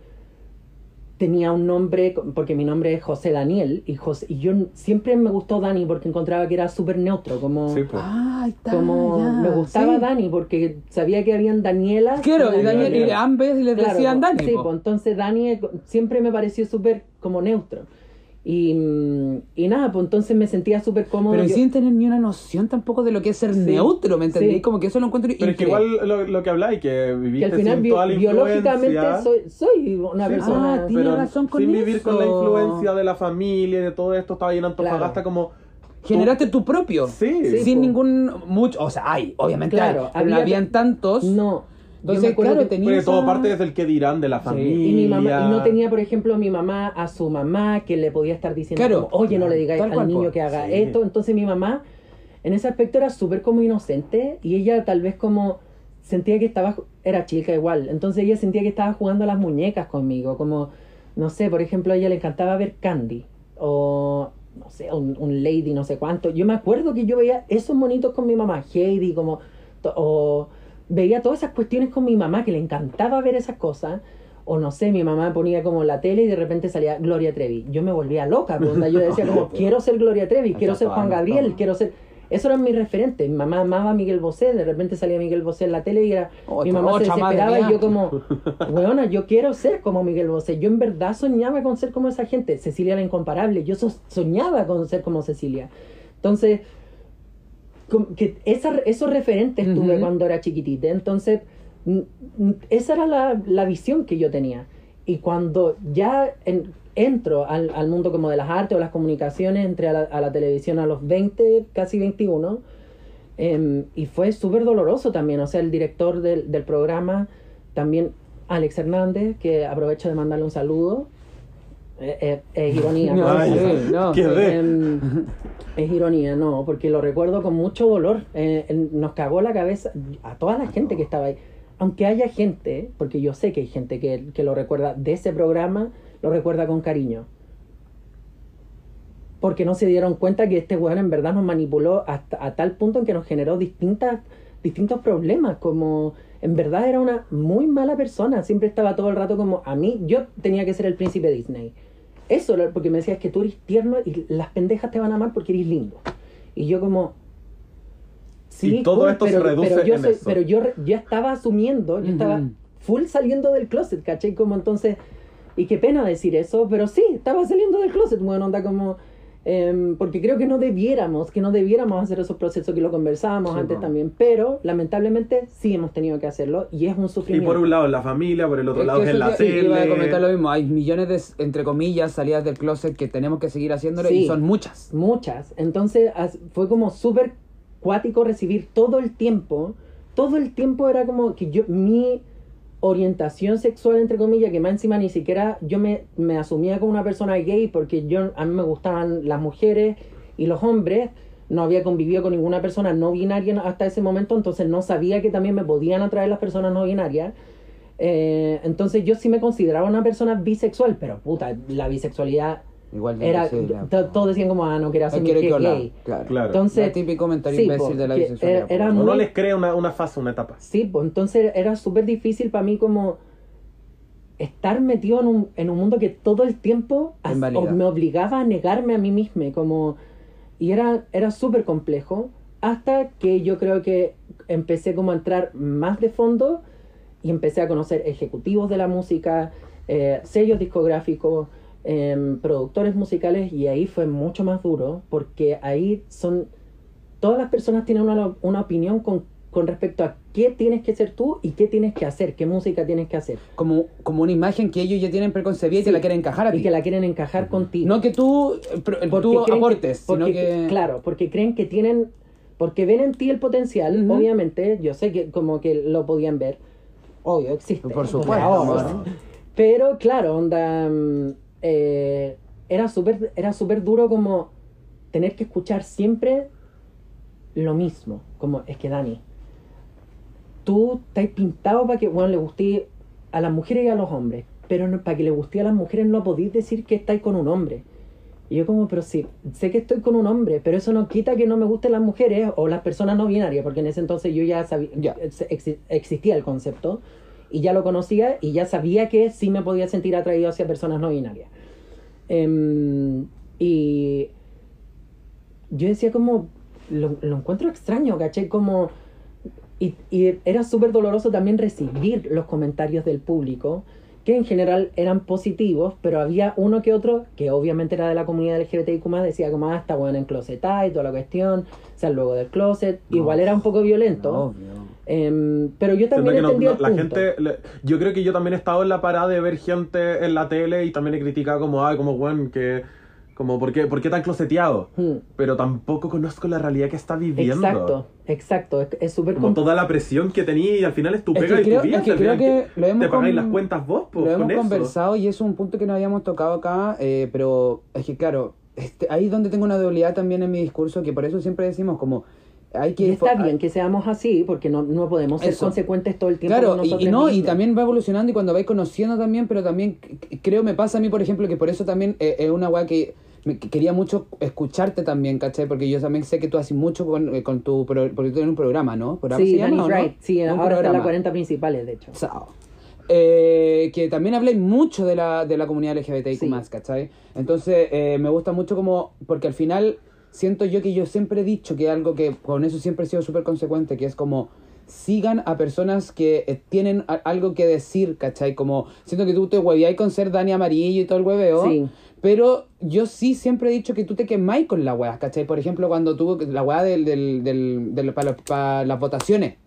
tenía un nombre, porque mi nombre es José Daniel, y, José, y yo siempre me gustó Dani porque encontraba que era súper neutro, como, Sí, pues. Ah, está, como ya, me gustaba sí. Dani porque sabía que habían Danielas. Claro, y, y Daniel, y ambas les Claro, decían Dani. Sí, pues entonces Dani eh, siempre me pareció súper como neutro. Y, mm, y nada, pues entonces me sentía súper cómodo. Pero Yo- sin tener ni una noción tampoco de lo que es ser Sí, neutro, ¿me entendí? sí. Como que eso lo encuentro Pero es que igual lo, lo que habláis, que que viviste al final sin bio- toda la biológicamente influencia. soy, soy una Sí, persona... Ah, tiene pero razón con sin vivir con la eso. influencia de la familia y de todo esto, estaba en Antofagasta Claro. como generaste tu propio. Sí. Sí, sin po. ningún. mucho O sea, hay, obviamente Claro, hay, pero no había- habían tantos. No. Yo Entonces, claro, que- tenía. Porque todo parte desde el que dirán de la Sí. familia. Y mi mamá, y no tenía, por ejemplo, mi mamá a su mamá que le podía estar diciendo, Claro. como, oye, no le digáis al cual, niño que haga Sí. esto. Entonces mi mamá, en ese aspecto, era súper como inocente y ella tal vez como sentía que estaba, era chica igual, entonces ella sentía que estaba jugando a las muñecas conmigo, como, no sé, por ejemplo, a ella le encantaba ver Candy o, no sé, un, un Lady, no sé cuánto. Yo me acuerdo que yo veía esos monitos con mi mamá, Heidi, como, to- o veía todas esas cuestiones con mi mamá, que le encantaba ver esas cosas. O no sé, mi mamá ponía como la tele y de repente salía Gloria Trevi. Yo me volvía loca, pues, yo [laughs] decía como, quiero ser Gloria Trevi, quiero ser Juan Gabriel, quiero ser... Eso eran mis referentes. Mi mamá amaba a Miguel Bosé, de repente salía Miguel Bosé en la tele y era... Otra- mi mamá se otra madre desesperaba y yo como, [laughs] weona, yo quiero ser como Miguel Bosé. Yo en verdad soñaba con ser como esa gente. Cecilia la incomparable. Yo so- soñaba con ser como Cecilia. Entonces, que esa, esos referentes tuve Ujú. cuando era chiquitita. Entonces, esa era la, la visión que yo tenía. Y cuando ya en- entro al, al mundo como de las artes o las comunicaciones, entré a la, a la televisión a los 20, casi 21, em, y fue súper doloroso también. O sea, el director del, del programa, también Alex Hernández, que aprovecho de mandarle un saludo. Eh, eh, es ironía. No, sí, Em, es ironía, no, porque lo recuerdo con mucho dolor. Eh, nos cagó la cabeza a toda la gente que estaba ahí. Aunque haya gente, porque yo sé que hay gente que, que lo recuerda de ese programa, lo recuerda con cariño. Porque no se dieron cuenta que este weón en verdad nos manipuló hasta a tal punto en que nos generó distintas, distintos problemas. Como en verdad era una muy mala persona. Siempre estaba todo el rato como a mí, yo tenía que ser el príncipe Disney. Eso, era porque me decía, es que tú eres tierno y las pendejas te van a amar porque eres lindo. Y yo como... Y todo esto se reduce pero yo en soy- eso. Pero yo ya estaba asumiendo, yo estaba full saliendo del closet, ¿cachai? Como entonces... Y qué pena decir eso, pero sí, estaba saliendo del closet, bueno, onda como... em, porque creo que no debiéramos, que no debiéramos hacer esos procesos que lo conversábamos Sí, antes po. también, pero lamentablemente sí hemos tenido que hacerlo y es un Y sufrimiento. por un lado en la familia, por el otro Es lado en la tele. Iba a comentar lo mismo. Hay millones de, entre comillas, salidas del closet que tenemos que seguir haciéndolo y Sí. son muchas. Muchas. Entonces as- fue como súper cuático recibir todo el tiempo. Todo el tiempo era como que yo, mi orientación sexual, entre comillas, que más encima ni siquiera yo me, me asumía como una persona gay porque yo, a mí me gustaban las mujeres y los hombres. No había convivido con ninguna persona no binaria hasta ese momento, entonces no sabía que también me podían atraer las personas no binarias. Eh, entonces yo sí me consideraba una persona bisexual, pero puta, la bisexualidad Igual de era todos decían como ah no quiero Hay asumir que que hablar, gay Claro. Claro. entonces El típico comentario sí, imbécil po, de la bisexualidad. era- era muy- les crea una, una fase, una etapa. sí pues entonces era súper difícil para mí como estar metido en un, en un mundo que todo el tiempo as- me obligaba a negarme a mí misma como y era era súper complejo hasta que yo creo que empecé como a entrar más de fondo y empecé a conocer ejecutivos de la música, eh, sellos discográficos, em, productores musicales y ahí fue mucho más duro porque ahí son todas las personas tienen una, una opinión con, con respecto a qué tienes que ser tú y qué tienes que hacer, qué música tienes que hacer Como, como una imagen que ellos ya tienen preconcebida y te Sí. la quieren encajar a ti. y que la quieren encajar contigo. No que tú, tú aportes, que- porque, sino que... Claro, porque creen que tienen. Porque ven en ti el potencial, Ujú. obviamente. Yo sé que como que lo podían ver. Obvio, existe. Por supuesto, favor. Pero claro, onda. Eh, era súper era súper duro como tener que escuchar siempre lo mismo. Como, es que Dani, tú estás pintado para que bueno, le guste a las mujeres y a los hombres. Pero no- para que le guste a las mujeres no podéis decir que estáis con un hombre. Y yo como, pero sí, sé que estoy con un hombre, pero eso no quita que no me gusten las mujeres o las personas no binarias, porque en ese entonces yo ya sabía, Ya. exi- existía el concepto y ya lo conocía y ya sabía que sí me podía sentir atraído hacia personas no binarias. Em, y yo decía como, lo, lo encuentro extraño, ¿cachai? Como, y, y era súper doloroso también recibir los comentarios del público, que en general eran positivos, pero había uno que otro, que obviamente era de la comunidad LGBTIQ+, decía como, ah, está buena en closetada y toda la cuestión, sal luego del closet, No. igual era un poco violento, Obvio. em, pero yo también que no- entendía no, el la punto. gente, le- yo creo que yo también he estado en la parada de ver gente en la tele y también he criticado como, ay, como, weón, que Como, ¿por qué, por qué tan closeteado? Hmm. Pero tampoco conozco la realidad que está viviendo. Exacto, exacto. Es- Es súper Como com- toda la presión que tenía y al final es tu Es pega que y creo- tu vida. es que creo que lo hemos te pagáis las cuentas vos, pues, Lo hemos con eso. conversado y es un punto que no habíamos tocado acá, eh, pero es que claro, este, ahí es donde tengo una debilidad también en mi discurso, que por eso siempre decimos como hay que... Y está bien que seamos así, porque no, no podemos ser Eso. consecuentes todo el tiempo. Claro, con y, y no, y mismos. también va evolucionando y cuando vais conociendo también, pero también creo me pasa a mí, por ejemplo, que por eso también eh, es una weá que, me- que quería mucho escucharte también, ¿cachai? Porque yo también sé que tú haces mucho con, eh, con tu, pro- porque tú tienes un programa, ¿no? ¿Programa Sí, llama, no? Wright. Sí, Un ahora está en programa. la 40 principales, de hecho. Chao. Eh, que también habléis mucho de la, de la comunidad LGBTIQ+, Sí. ¿cachai? Entonces, eh, me gusta mucho como, porque al final siento yo que yo siempre he dicho que algo que con eso siempre he sido súper consecuente, que es como sigan a personas que eh, tienen algo que decir, ¿cachai? Como, siento que tú te hueveáis con ser Dani Amarillo y todo el hueveo, Sí. pero yo sí siempre he dicho que tú te quemáis con la weá, ¿cachai? Por ejemplo, cuando tuvo la weá del, del, del, del- para las votaciones.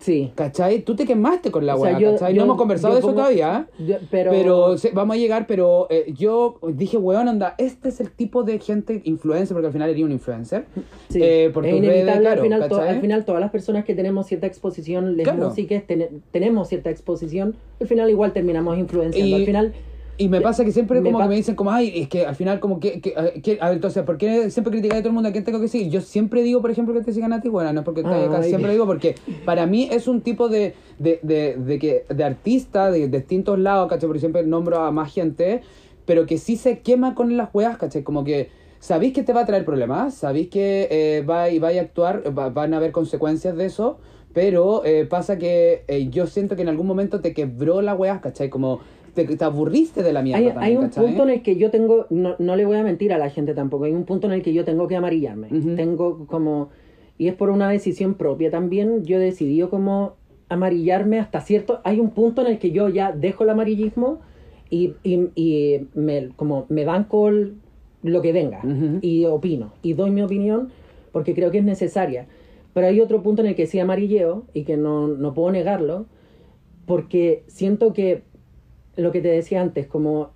Sí. ¿Cachai? Tú te quemaste con la O sea, weá, ¿cachai? yo- no hemos conversado de eso pongo- todavía, yo- pero, pero, se- vamos a llegar, pero eh, yo dije, weón, anda, este es el tipo de gente influencer, porque al final eres un influencer. sí, eh, por es tus inevitable. redes, claro, al, final, to- ¿cachai? al final, todas las personas que tenemos cierta exposición, les Claro. músicas, ten- tenemos cierta exposición, al final igual terminamos influenciando. Y- Al final, Y me pasa que siempre Me como pa- que me dicen como, ay, es que al final como que, que, que- a ver, entonces, ¿por qué siempre criticas a todo el mundo? ¿A quién tengo que seguir? Yo siempre digo, por ejemplo, que te sigan a ti, bueno, no es porque estés acá, siempre digo porque para mí es un tipo de, de, de, de, que, de artista de, distintos lados, ¿cachai? Por ejemplo, nombro a más gente, pero que sí se quema con las weas, ¿cachai? Como que sabéis que te va a traer problemas, sabéis que eh, va, y va a actuar, va- van a haber consecuencias de eso, pero eh, pasa que eh, yo siento que en algún momento te quebró la weá, ¿cachai? Como te, te aburriste de la mierda. hay, también, hay un ¿cachai? punto en el que yo tengo, no, no le voy a mentir a la gente tampoco, hay un punto en el que yo tengo que amarillarme. Ujú. Tengo como, y es por una decisión propia también, yo he decidido como amarillarme hasta cierto, hay un punto en el que yo ya dejo el amarillismo y, y, y me, como me banco el- lo que venga Ujú. y opino y doy mi opinión porque creo que es necesaria. Pero hay otro punto en el que sí amarilleo y que no, no puedo negarlo porque siento que lo que te decía antes, como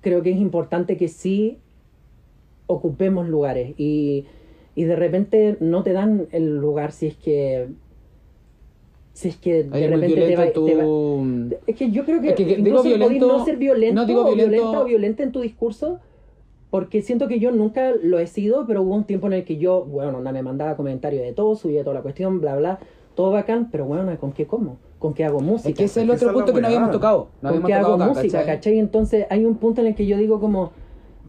creo que es importante que sí ocupemos lugares y, y de repente no te dan el lugar si es que si es que de muy repente te va, violento te va- tu... es que yo creo que, Es que digo incluso podéis violento- no ser violento, no digo o violento- violenta o violenta en tu discurso, porque siento que yo nunca lo he sido, pero hubo un tiempo en el que yo, bueno, me mandaba comentarios de todo, subía toda la cuestión, bla, bla, todo bacán, pero bueno, ¿con qué como? ¿Con qué hago música? Es que ese es el que otro punto que no habíamos tocado. No ¿Con qué hago acá, música? ¿cachai? ¿cachai? Entonces hay un punto en el que yo digo como,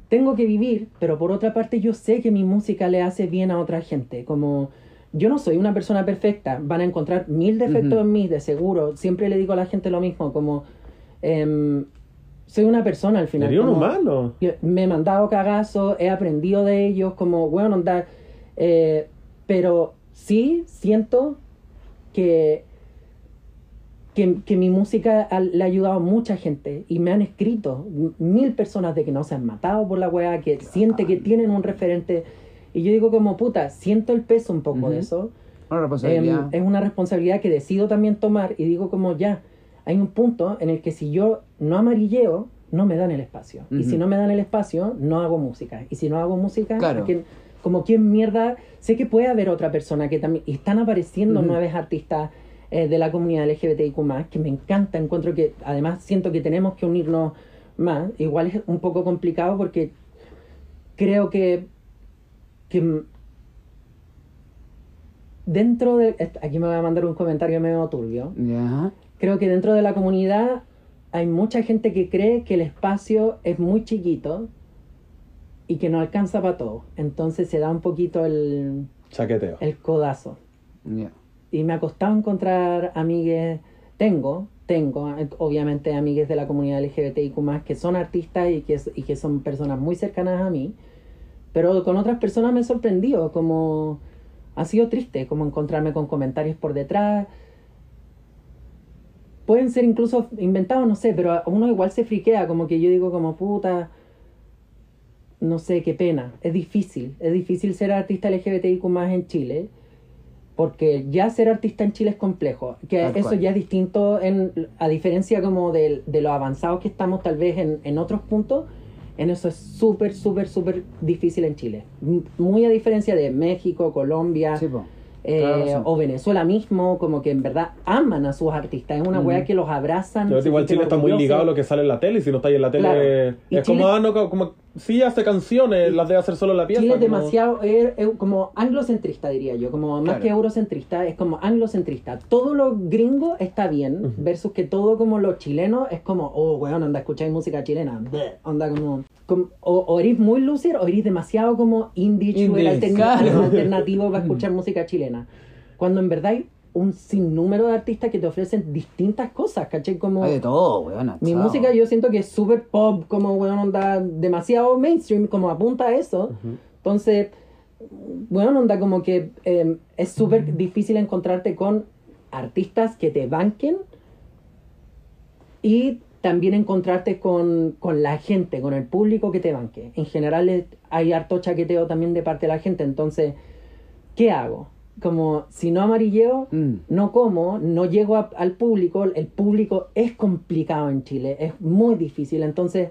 tengo que vivir, pero por otra parte yo sé que mi música le hace bien a otra gente, como... Yo no soy una persona perfecta, van a encontrar mil defectos en mí, de seguro. Siempre le digo a la gente lo mismo, como... em, soy una persona al final. Sería un como- humano. me he mandado cagazos, he aprendido de ellos, como, bueno, onda, eh, pero sí siento que, que, que mi música ha- le ha ayudado a mucha gente y me han escrito mil personas de que no se han matado por la weá, que siente que tienen un referente. Y yo digo como, puta, siento el peso un poco de eso. Una Em, responsabilidad. es una responsabilidad que decido también tomar y digo como ya, hay un punto en el que si yo no amarilleo, no me dan el espacio. Y si no me dan el espacio, no hago música. Y si no hago música, Claro. ¿a quién- como quién mierda, sé que puede haber otra persona que también, y están apareciendo Ujú. nuevos artistas eh, de la comunidad LGBTIQ+, que me encanta, encuentro que además siento que tenemos que unirnos más. Igual es un poco complicado porque creo que, que dentro de... Aquí me voy a mandar un comentario medio turbio. Creo que dentro de la comunidad hay mucha gente que cree que el espacio es muy chiquito y que no alcanza para todo. Entonces se da un poquito el, Chaqueteo. el codazo. Ya. Y me ha costado encontrar amigues. Tengo, tengo, eh, obviamente, amigues de la comunidad LGBTIQ que son artistas y que, y que son personas muy cercanas a mí. Pero con otras personas me he sorprendido, como ha sido triste, como encontrarme con comentarios por detrás. Pueden ser incluso inventados, no sé, pero uno igual se friquea, como que yo digo como puta, no sé, qué pena. Es difícil, es difícil ser artista LGBTIQ en Chile, porque ya ser artista en Chile es complejo, que Tal eso cual. ya es distinto, en, a diferencia como de, de los avanzados que estamos tal vez en, en otros puntos, En eso es súper, súper, súper difícil en Chile. Muy a diferencia de México, Colombia Sí, eh, o Venezuela mismo, como que en verdad aman a sus artistas. Es una Ujú. weá que los abrazan. Pero igual Chile está muy ligado a lo que sale en la tele si no está ahí en la tele Claro. es Y es Chile- como, ah, no, co- como, sí hace canciones, las debe hacer solo la pieza. Chile es como- demasiado, es, es como anglocentrista diría yo, como más Claro. que eurocentrista, es como anglocentrista. Todo lo gringo está bien, Ujú. versus que todo como lo chileno es como, oh, weón, onda, escucháis música chilena, bleh, onda como, como- o, o eres muy loser o eres demasiado como indie, Indie, claro. alternativo para escuchar música chilena. Cuando en verdad un sinnúmero de artistas que te ofrecen distintas cosas, ¿cachai? Como... Hay de todo, weón. Mi chao. música yo siento que es súper pop, como weón onda demasiado mainstream, como apunta a eso. Entonces, weón onda como que eh, es súper difícil encontrarte con artistas que te banquen y también encontrarte con, con la gente, con el público que te banque. En general hay harto chaqueteo también de parte de la gente, entonces, ¿qué hago? Como si no amarilleo, Mm. no como, no llego a- al público, el público es complicado en Chile, es muy difícil, entonces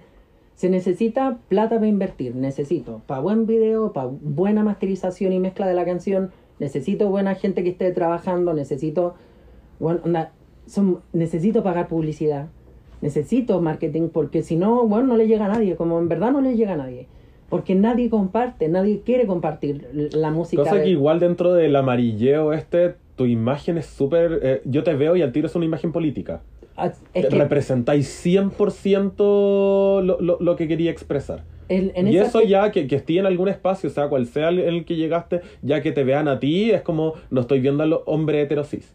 se necesita plata para invertir, necesito para buen video, para buena masterización y mezcla de la canción, necesito buena gente que esté trabajando, necesito, bueno, onda, son- necesito pagar publicidad, necesito marketing, porque si no, bueno, no le llega a nadie, como en verdad no le llega a nadie. Porque nadie comparte, nadie quiere compartir la música. Cosa de- que igual dentro del amarilleo este, tu imagen es súper... eh, yo te veo y al tiro es una imagen política. Ah, es que- Representáis 100% lo, lo, lo que quería expresar. En, en y eso ya, que, que esté en algún espacio, sea cual sea el, el que llegaste, ya que te vean a ti, es como, no estoy viendo al hombre heterosis.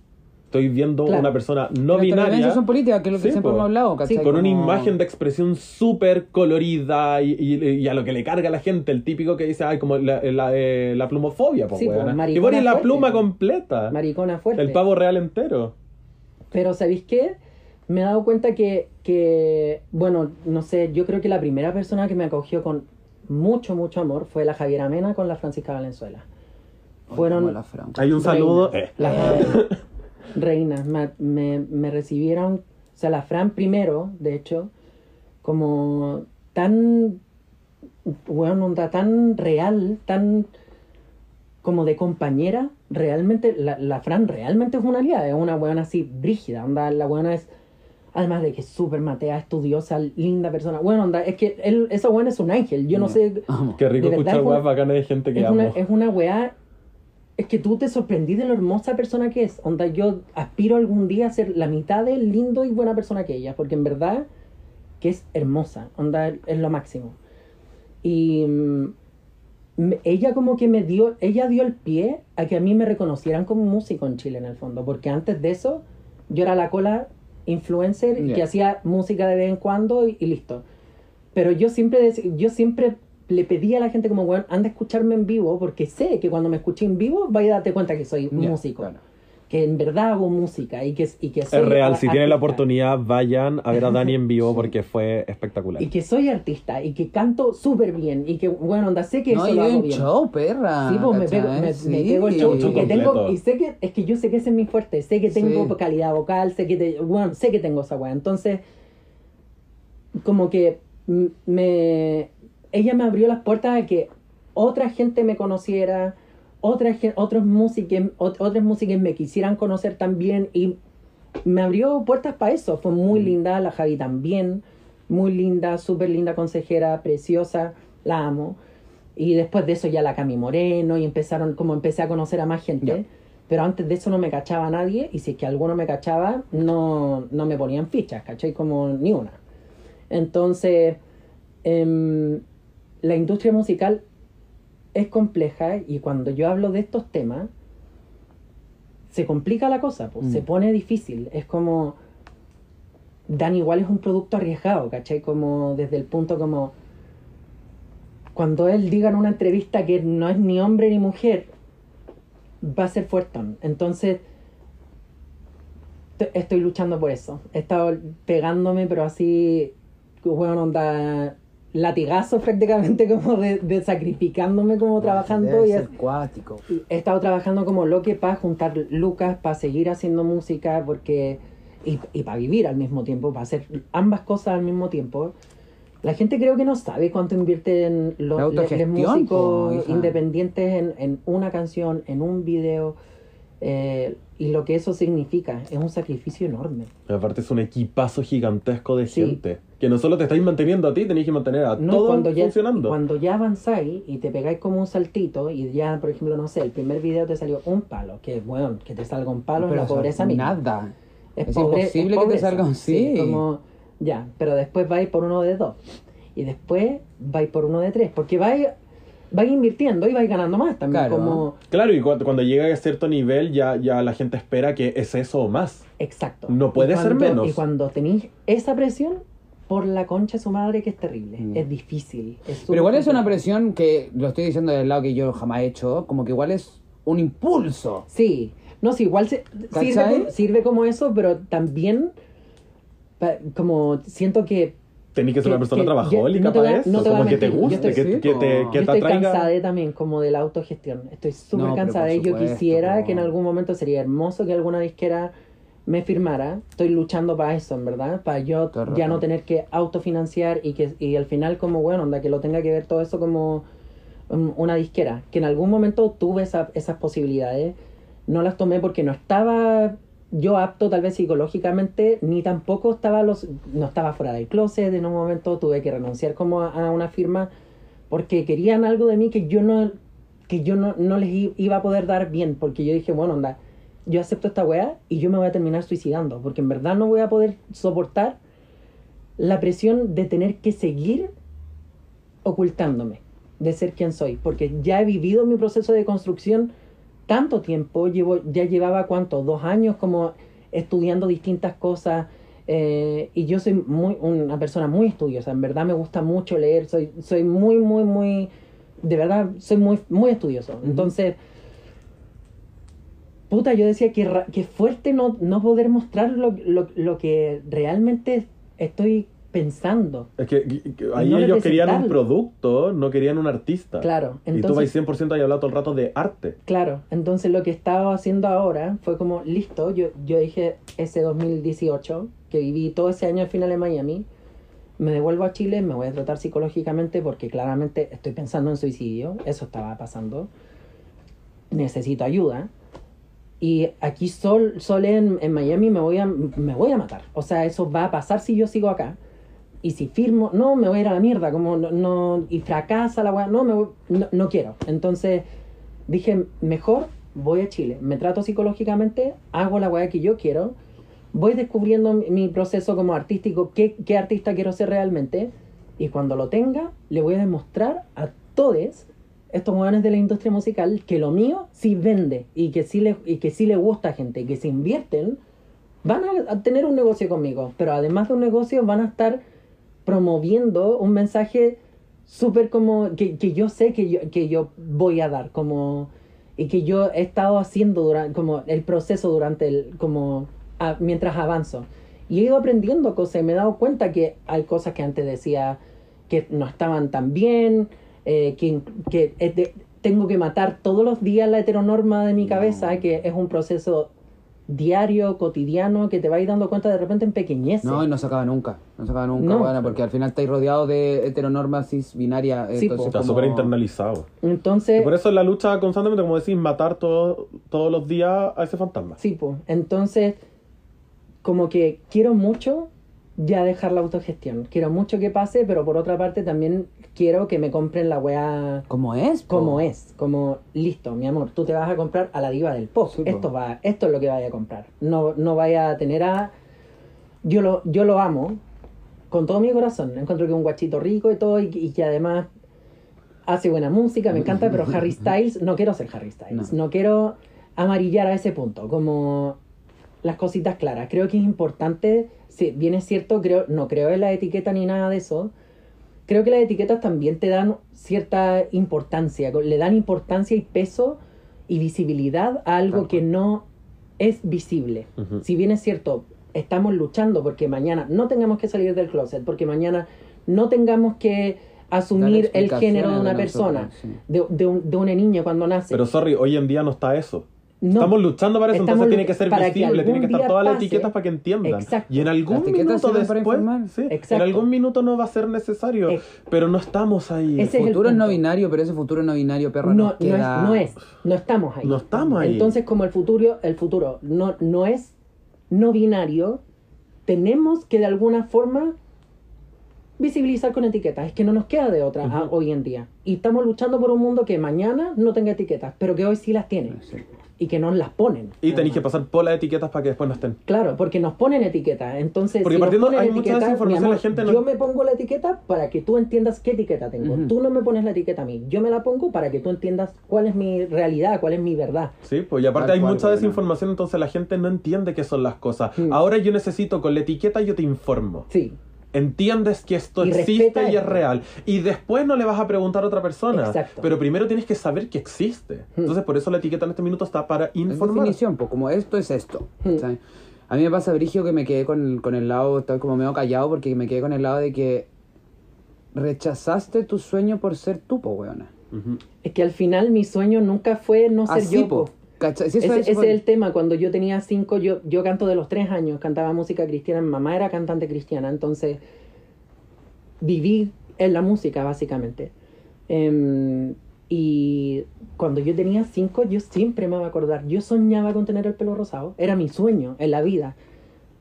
Estoy viendo Claro. una persona no Nuestras binaria son políticas, que es lo que Sí, siempre po. hemos hablado, ¿cachai? Sí, con una Como- imagen de expresión súper colorida y, y- y a lo que le carga a la gente, el típico que dice, ay, como la, la, eh, la plumofobia, po, Sí, po, weona. maricona Y pones la pluma completa. maricona fuerte. El pavo real entero. Pero ¿sabéis qué? Me he dado cuenta que, que, bueno, no sé, yo creo que la primera persona que me acogió con mucho, mucho amor fue la Javiera Mena con la Francisca Valenzuela. Fueron la. Hay un saludo. eh. las [laughs] reinas, me, me, me recibieron, o sea, la Fran primero, de hecho, como tan, bueno, onda tan real, tan como de compañera, realmente, la, la Fran realmente es una aliada, es una weona así brígida, onda, la weona es, además de que es súper matea, estudiosa, linda persona, bueno, onda, es que él, esa weona es un ángel, yo no Ya. sé. Qué rico escuchar weas bacanas de gente que es amo. una, es una weá. Es que tú te sorprendí de lo hermosa persona que es. Onda, yo aspiro algún día a ser la mitad de lindo y buena persona que ella. Porque en verdad que es hermosa. Onda, es lo máximo. Y mm, ella como que me dio, ella dio el pie a que a mí me reconocieran como músico en Chile en el fondo. Porque antes de eso, yo era la cola influencer y Ya. que hacía música de vez en cuando y, y listo. Pero yo siempre, yo siempre le pedí a la gente como, bueno, anda a escucharme en vivo, porque sé que cuando me escuché en vivo vaya a darte cuenta que soy Ya, músico. claro. Que en verdad hago música y que, y que soy Es real, si tienen la oportunidad, vayan a ver a Dani en vivo [laughs] porque fue espectacular. Y que soy artista y que canto súper bien y que, bueno, onda, sé que No, eso lo hago un bien. show, perra. Sí, pues me pego, me, me Sí. pego el show. Show Y, que tengo, y sé que, es que yo sé que ese es mi fuerte, sé que tengo Sí. calidad vocal, sé que, te- bueno, sé que tengo esa weá. Entonces, como que me, ella me abrió las puertas a que otra gente me conociera, otra, otros músicos, otras músicas me quisieran conocer también y me abrió puertas para eso. Fue muy linda, la Javi también, muy linda, súper linda consejera, preciosa, la amo. Y después de eso ya la Cami Moreno y empezaron, como empecé a conocer a más gente. Pero antes de eso no me cachaba nadie y si es que alguno me cachaba, no, no me ponían fichas, ¿cachai? Como ni una. Entonces, em, la industria musical es compleja y cuando yo hablo de estos temas, se complica la cosa, pues, Mm. se pone difícil. Es como, Dan igual es un producto arriesgado, ¿cachai? Como desde el punto como, cuando él diga en una entrevista que no es ni hombre ni mujer, va a ser fuertón. Entonces, estoy luchando por eso. He estado pegándome, pero así, bueno, onda latigazo prácticamente como de, de sacrificándome como trabajando y es- cuático. he estado trabajando como loque para juntar lucas, para seguir haciendo música, porque y, y para vivir al mismo tiempo, para hacer ambas cosas al mismo tiempo. La gente creo que no sabe cuánto invierte en los, La los po, músicos hija. independientes en, en una canción, en un video, eh, y lo que eso significa. Es un sacrificio enorme. Aparte es un equipazo gigantesco de Sí. gente. Que no solo te estáis manteniendo a ti, tenéis que mantener a No, todo cuando ya, funcionando. cuando ya avanzáis y te pegáis como un saltito y ya, por ejemplo, no sé, el primer video te salió un palo, que bueno, que te salga un palo en la pobreza misma. Nada. Es, pobre- imposible que te salga un sí. como, ya, pero después vais por uno de dos. Y después vais por uno de tres. Porque vais, vais invirtiendo y vais ganando más también. Claro. Como, Claro, y cuando, cuando llega a cierto nivel ya, ya la gente espera que es eso o más. exacto. No puede Y ser cuando- menos. Y cuando tenéis esa presión, por la concha de su madre que es terrible. Mm. Es difícil. es Pero igual es una presión que, lo estoy diciendo del lado que yo jamás he hecho, como que igual es un impulso. Sí, no, sí, igual se- sirve, sirve como eso, pero también pa- como siento que Tenéis que ser Que- una persona que- trabajólica no te voy a- para eso. no te como que te mentir, guste, estoy- que, sí, que te, que yo te estoy atraiga. cansada también como de la autogestión. Estoy súper No, cansada y yo quisiera que en algún momento sería hermoso que alguna disquera me firmara. Estoy luchando para eso, en verdad, para yo ya no tener que autofinanciar y que y al final como bueno, onda que lo tenga que ver todo eso como um, una disquera, que en algún momento tuve esa- esas posibilidades, no las tomé porque no estaba yo apto tal vez psicológicamente, ni tampoco estaba los no estaba fuera del closet, en un momento tuve que renunciar como a, a una firma porque querían algo de mí que yo no que yo no, no les iba a poder dar bien, porque yo dije, bueno, onda, yo acepto esta weá y yo me voy a terminar suicidando, porque en verdad no voy a poder soportar la presión de tener que seguir ocultándome, de ser quien soy, porque ya he vivido mi proceso de construcción tanto tiempo, llevo, ya llevaba cuánto, dos años como estudiando distintas cosas, eh, y yo soy muy una persona muy estudiosa, en verdad me gusta mucho leer, soy, soy muy, muy, muy, de verdad, soy muy, muy estudioso. Entonces, puta, yo decía que, que fuerte no, no poder mostrar lo, lo, lo que realmente estoy pensando. Es que, que- que ahí no ellos querían un producto, no querían un artista. Claro, y tú vais 100% ahí hablado todo el rato de arte. Claro, entonces lo que estaba haciendo ahora fue como, listo, yo, yo dije ese 2018, que viví todo ese año al final en Miami, me devuelvo a Chile, me voy a tratar psicológicamente porque claramente estoy pensando en suicidio, eso estaba pasando, necesito ayuda. Y aquí sol, sol en, en Miami me voy, a, me voy a matar. O sea, eso va a pasar si yo sigo acá. Y si firmo, no, me voy a ir a la mierda, como no, no- y fracasa la weá, no, me voy- no, no quiero. Entonces dije, mejor voy a Chile, me trato psicológicamente, hago la weá que yo quiero, voy descubriendo mi proceso como artístico, qué, qué artista quiero ser realmente, y cuando lo tenga, le voy a demostrar a todos estos jóvenes de la industria musical que lo mío sí vende y que sí le, y que sí le gusta a gente, que si invierten, van a, a tener un negocio conmigo, pero además de un negocio van a estar promoviendo un mensaje súper como que, que yo sé que yo, que yo voy a dar, como y que yo he estado haciendo durante como el proceso durante el como a- mientras avanzo. Y he ido aprendiendo cosas y me he dado cuenta que hay cosas que antes decía que no estaban tan bien eh, que, que es de- tengo que matar todos los días la heteronorma de mi cabeza No. que es un proceso diario, cotidiano, que te vais dando cuenta de repente en pequeñeces. No, y no se acaba nunca. No se acaba nunca, No. bueno, porque al final estáis rodeado de heteronormas cis binarias. Sí, entonces po. Está como- súper internalizado. Entonces, Y por eso es la lucha constantemente, como decís, matar todo- todos los días a ese fantasma. Sí, pues. Entonces, como que quiero mucho ya dejar la autogestión. Quiero mucho que pase, pero por otra parte también quiero que me compren la weá ¿Cómo es? po? como es. Como, listo, mi amor, tú te vas a comprar a la diva del pop. Sí, po. esto, va, esto es lo que vaya a comprar. No, no vaya a tener a... Yo lo, yo lo amo con todo mi corazón. Encuentro que es un guachito rico y todo, y, y que además hace buena música, me encanta, pero Harry [laughs] Styles, no quiero ser Harry Styles. No. No, quiero amarillar a ese punto, como las cositas claras. Creo que es importante, si bien es cierto, creo, no creo en la etiqueta ni nada de eso. Creo que las etiquetas también te dan cierta importancia, le dan importancia y peso y visibilidad a algo que no es visible. Si bien es cierto, estamos luchando porque mañana no tengamos que salir del closet, porque mañana no tengamos que asumir el género de una persona, sí. de, de un- de una niña cuando nace. Pero sorry, hoy en día no está eso. No. Estamos luchando para eso, Estamos entonces tiene que ser para que visible, tiene que estar todas las etiquetas para que entiendan. Exacto. Y en algún minuto después, sí, en algún minuto no va a ser necesario, Eh, pero no estamos ahí. ese es el futuro es no binario, pero ese futuro no binario, perro, no, nos no, es, queda... no es, no estamos ahí. No estamos ahí. Entonces, como el futuro, el futuro no, no es no binario, tenemos que de alguna forma visibilizar con etiquetas. Es que no nos queda de otra a- hoy en día. Y estamos luchando por un mundo que mañana no tenga etiquetas, pero que hoy sí las tiene. Sí. Y que nos las ponen. Y tenéis que pasar por las etiquetas para que después no estén. Claro, porque nos ponen etiquetas. Entonces, Porque si partiendo- hay mucha etiquetas, desinformación, amor, la gente no- yo me pongo la etiqueta para que tú entiendas qué etiqueta tengo. Ujú. Tú no me pones la etiqueta a mí. Yo me la pongo para que tú entiendas cuál es mi realidad, cuál es mi verdad. Sí, pues y aparte Tal hay cual, mucha bueno. desinformación, entonces la gente no entiende qué son las cosas. Ahora yo necesito, con la etiqueta yo te informo. Sí. Entiendes que esto Y existe y es real. Y después no le vas a preguntar a otra persona. Exacto. Pero primero tienes que saber que existe. Hmm. Entonces por eso la etiqueta en este minuto está para Es informar. definición, pues como esto es esto. Hmm. ¿sabes? A mí me pasa, Brigio, que me quedé con, con el lado, estoy como medio callado porque me quedé con el lado de que rechazaste tu sueño por ser tú, po, weona. Es que al final mi sueño nunca fue no ser Así, yo. po. Ese, es el tema. Cuando yo tenía cinco, yo, yo canto de los tres años, cantaba música cristiana. Mi mamá era cantante cristiana, entonces viví en la música, básicamente. Em, y cuando yo tenía cinco, yo siempre me voy a acordar. Yo soñaba con tener el pelo rosado. Era mi sueño en la vida.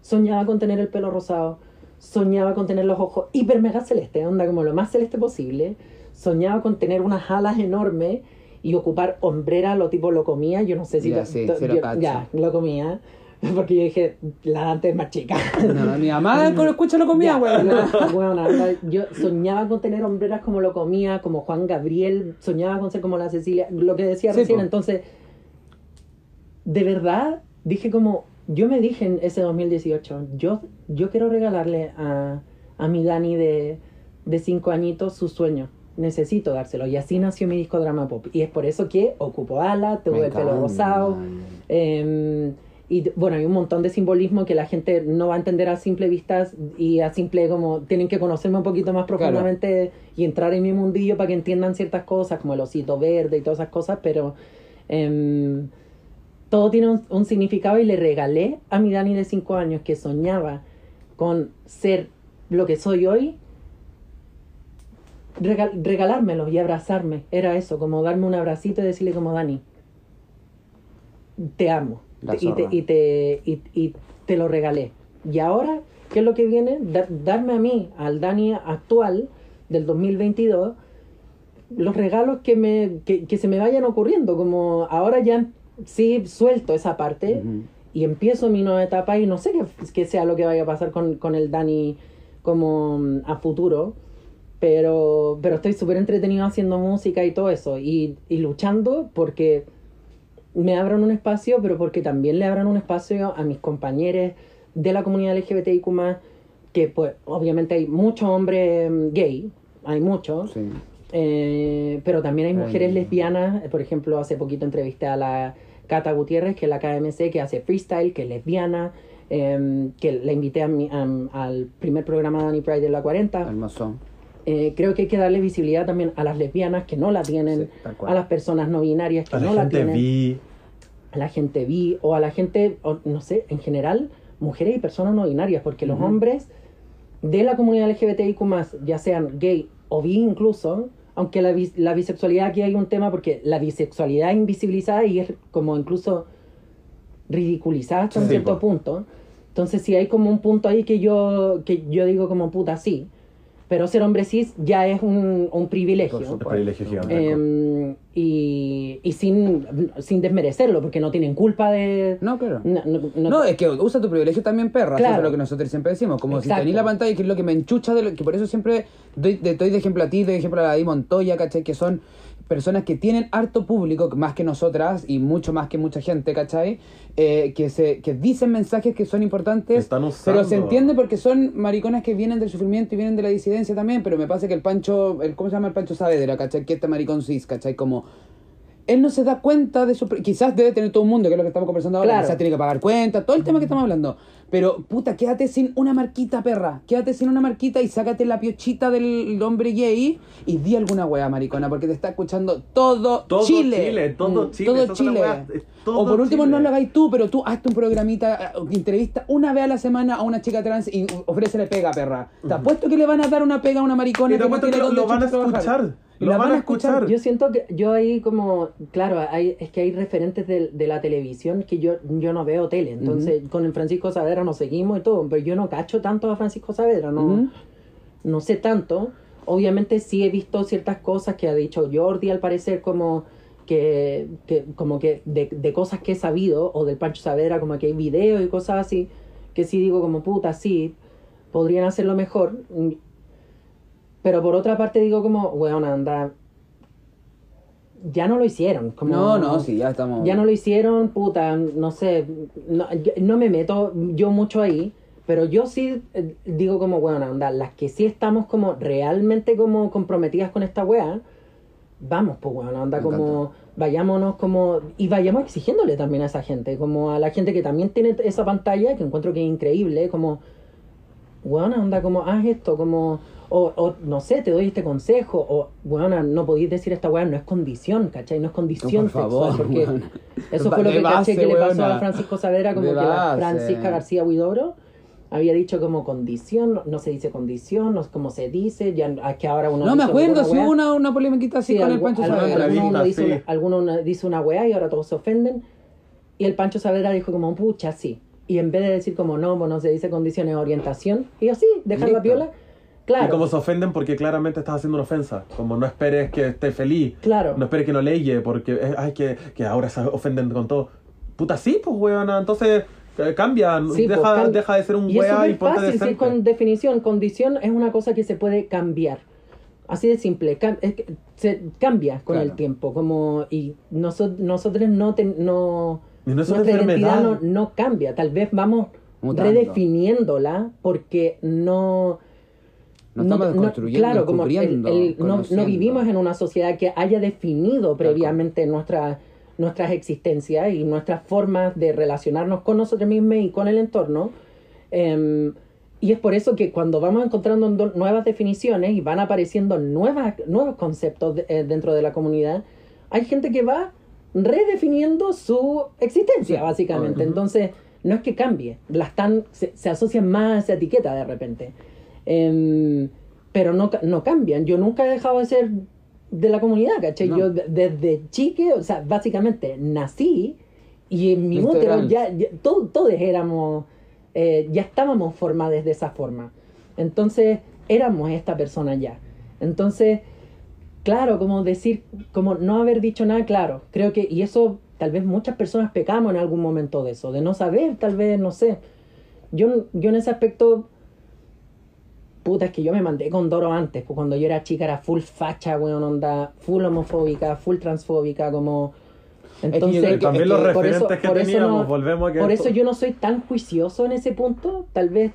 Soñaba con tener el pelo rosado. Soñaba con tener los ojos hiper mega celeste, onda como lo más celeste posible. Soñaba con tener unas alas enormes y ocupar hombrera, lo tipo lo comía. Yo no sé si Ya, to- sí, lo yo- ya, lo comía. [laughs] Porque yo dije, la Dante es más chica. No, mi mamá [laughs] con escucha lo comía, weón. no, weona, onda, yo soñaba con tener hombreras como lo comía, como Juan Gabriel, soñaba con ser como la Cecilia, lo que decía Sí, recién. po. Entonces, de verdad, dije como, yo me dije en ese 2018, yo, yo quiero regalarle a, a mi Dani de, de cinco añitos su sueño. Necesito dárselo. Y así nació mi disco Drama Pop. Y es por eso que ocupo ala, Me el pelo rosado. Eh, y bueno, hay un montón de simbolismo que la gente no va a entender a simple vista y a simple como tienen que conocerme un poquito más profundamente y entrar en mi mundillo para que entiendan ciertas cosas como el osito verde y todas esas cosas, pero em, todo tiene un, un significado y le regalé a mi Dani de 5 años que soñaba con ser lo que soy hoy, regal- regalármelo y abrazarme. Era eso, como darme un abracito y decirle como Dani, te amo. Y, te, y, te, y, y te lo regalé. Y ahora, ¿qué es lo que viene? Da- darme a mí, al Dani actual del 2022, los regalos que, me, que, que se me vayan ocurriendo. Como ahora ya sí suelto esa parte y empiezo mi nueva etapa y no sé qué, qué sea lo que vaya a pasar con, con el Dani como mm, a futuro. Pero, pero estoy súper entretenido haciendo música y todo eso. Y, y luchando porque me abran un espacio, pero porque también le abran un espacio a mis compañeros de la comunidad LGBTIQ+, que pues obviamente hay muchos hombres mm, gay, hay muchos, Sí. eh, pero también hay mujeres Ay. lesbianas. Por ejemplo, hace poquito entrevisté a la Cata Gutiérrez, que es la KMC, que hace freestyle, que es lesbiana, eh, que la invité a mi- a- al primer programa de Danny Pride de la 40. Hermoso. Eh, creo que hay que darle visibilidad también a las lesbianas que no la tienen, Sí, a las personas no binarias que A la no la gente tienen, vi. a la gente bi o a la gente, o no sé, en general, mujeres y personas no binarias, porque los hombres de la comunidad LGBTIQ, ya sean gay o bi incluso, aunque la, bis- la bisexualidad aquí hay un tema porque la bisexualidad invisibilizada y es como incluso ridiculizada hasta un cierto po. punto. Entonces sí hay como un punto ahí que yo, que yo digo como puta sí. Pero ser hombre cis ya es un, un privilegio. Es supuesto. privilegio gigante. Eh, y y sin, sin desmerecerlo, porque no tienen culpa de... No, claro. No, no- no- No, es que usa tu privilegio también, perra. Claro. Eso es lo que nosotros siempre decimos. Como si tenés la pantalla, que es lo que me enchucha, de lo, que por eso siempre doy de, doy de ejemplo a ti, doy de ejemplo a la Di Montoya, ¿cachai? Que son personas que tienen harto público, más que nosotras y mucho más que mucha gente, ¿cachai? Eh, que, se, que dicen mensajes que son importantes, Están usando. pero se entiende porque son mariconas que vienen del sufrimiento y vienen de la disidencia también, pero me pasa que el Pancho, el, ¿cómo se llama el Pancho Saavedra, ¿cachai? Que este maricón cis, ¿cachai? Como él no se da cuenta de su... Quizás debe tener todo un mundo, que es lo que estamos conversando ahora, Claro. quizás tiene que pagar cuentas, todo el tema que estamos hablando. Pero, puta, quédate sin una marquita, perra. Quédate sin una marquita y sácate la piochita del hombre gay y di alguna wea, maricona, porque te está escuchando todo, Todo Chile. Chile, todo Mm, Chile, Todo Chile. wea, es todo o por último, Chile. no lo hagáis tú, pero tú hazte un programita, eh, entrevista una vez a la semana a una chica trans y ofrécele pega, perra. Te apuesto que le van a dar una pega a una maricona Y te que no que lo, van a trabajar. Lo la van a escuchar. Yo siento que yo ahí como, claro, hay, es que hay referentes de, de la televisión que yo, yo no veo tele. Entonces, con el Francisco Saavedra nos seguimos y todo, pero yo no cacho tanto a Francisco Saavedra, no, no sé tanto. Obviamente sí he visto ciertas cosas que ha dicho Jordi al parecer como que, que como que de, de cosas que he sabido, o del Pancho Saavedra, como que hay videos y cosas así, que sí digo como puta, sí, podrían hacerlo mejor. Pero por otra parte digo como, weón, anda, ya no lo hicieron. Como, No, no, sí, ya estamos. Ya no lo hicieron, puta, no sé, no, no me meto yo mucho ahí, pero yo sí eh, digo como, weón, anda, las que sí estamos como realmente como comprometidas con esta wea, vamos, pues weón, anda Me como, vayámonos como, y vayamos exigiéndole también a esa gente, como a la gente que también tiene esa pantalla, que encuentro que es increíble, como, weón, anda como, haz esto, como, o, o no sé, te doy este consejo, o, weón, no podéis decir esta weá, no es condición, ¿cachai? No es condición No, por favor, sexual, porque weón. eso fue lo que caché base, que le pasó weona. a Francisco Saavedra, como De que la. Francisca García Huidobro había dicho como condición, no, no se dice condición, no es como se dice, ya es que ahora uno No me acuerdo, si hubo una, una polemiquita así Sí, con el algu- Pancho Saavedra. alguno, dice sí. una, alguno una- dice una weá y ahora todos se ofenden. Y el Pancho Saavedra dijo como, pucha, sí. Y en vez de decir como, no, pues no se dice condiciones de orientación, y así, dejar la piola. Claro, Y como se ofenden porque claramente estás haciendo una ofensa. Como no esperes que esté feliz. claro. No esperes que no leye porque es- ay, que, que ahora se ofenden con todo. Puta, sí, pues, weona. Entonces, eh, cambia. Sí, deja, pues, cam- deja de ser un Y es wea y súper ponte fácil, sí, con definición. Condición es una cosa que se puede cambiar. Así de simple. cam- es que se cambia con Claro. el tiempo. Como, y noso- nosotros no, ten- no Y no es una nuestra identidad no, no cambia. Tal vez vamos Mutando. redefiniéndola porque no... No estamos construyendo, claro, como el- descubriendo, el- no, vivimos en una sociedad que haya definido previamente nuestra, nuestras existencias y nuestras formas de relacionarnos con nosotros mismos y con el entorno. Em, y es por eso que cuando vamos encontrando do- nuevas definiciones y van apareciendo nuevas, nuevos conceptos de- eh, dentro de la comunidad, hay gente que va redefiniendo su existencia, básicamente. Entonces, no es que cambie, se, se asocian más a esa etiqueta de repente. Em, pero no, no cambian. Yo nunca he dejado de ser de la comunidad, ¿cachai? No. Yo de- desde chique, o sea, básicamente nací y en mi útero ya, ya to- todos éramos, eh, ya estábamos formados de esa forma. Entonces, éramos esta persona ya. Entonces, claro, como decir, como no haber dicho nada claro. Creo que, y eso, tal vez muchas personas pecamos en algún momento de eso, de no saber, tal vez, no sé. Yo, yo en ese aspecto, puta, es que yo me mandé con Doro antes, pues cuando yo era chica era full facha, weón, onda, full homofóbica, full transfóbica, como... Entonces, que- También los que por eso- referentes que por eso teníamos, no- volvemos a que por eso yo no soy tan juicioso en ese punto. Tal vez,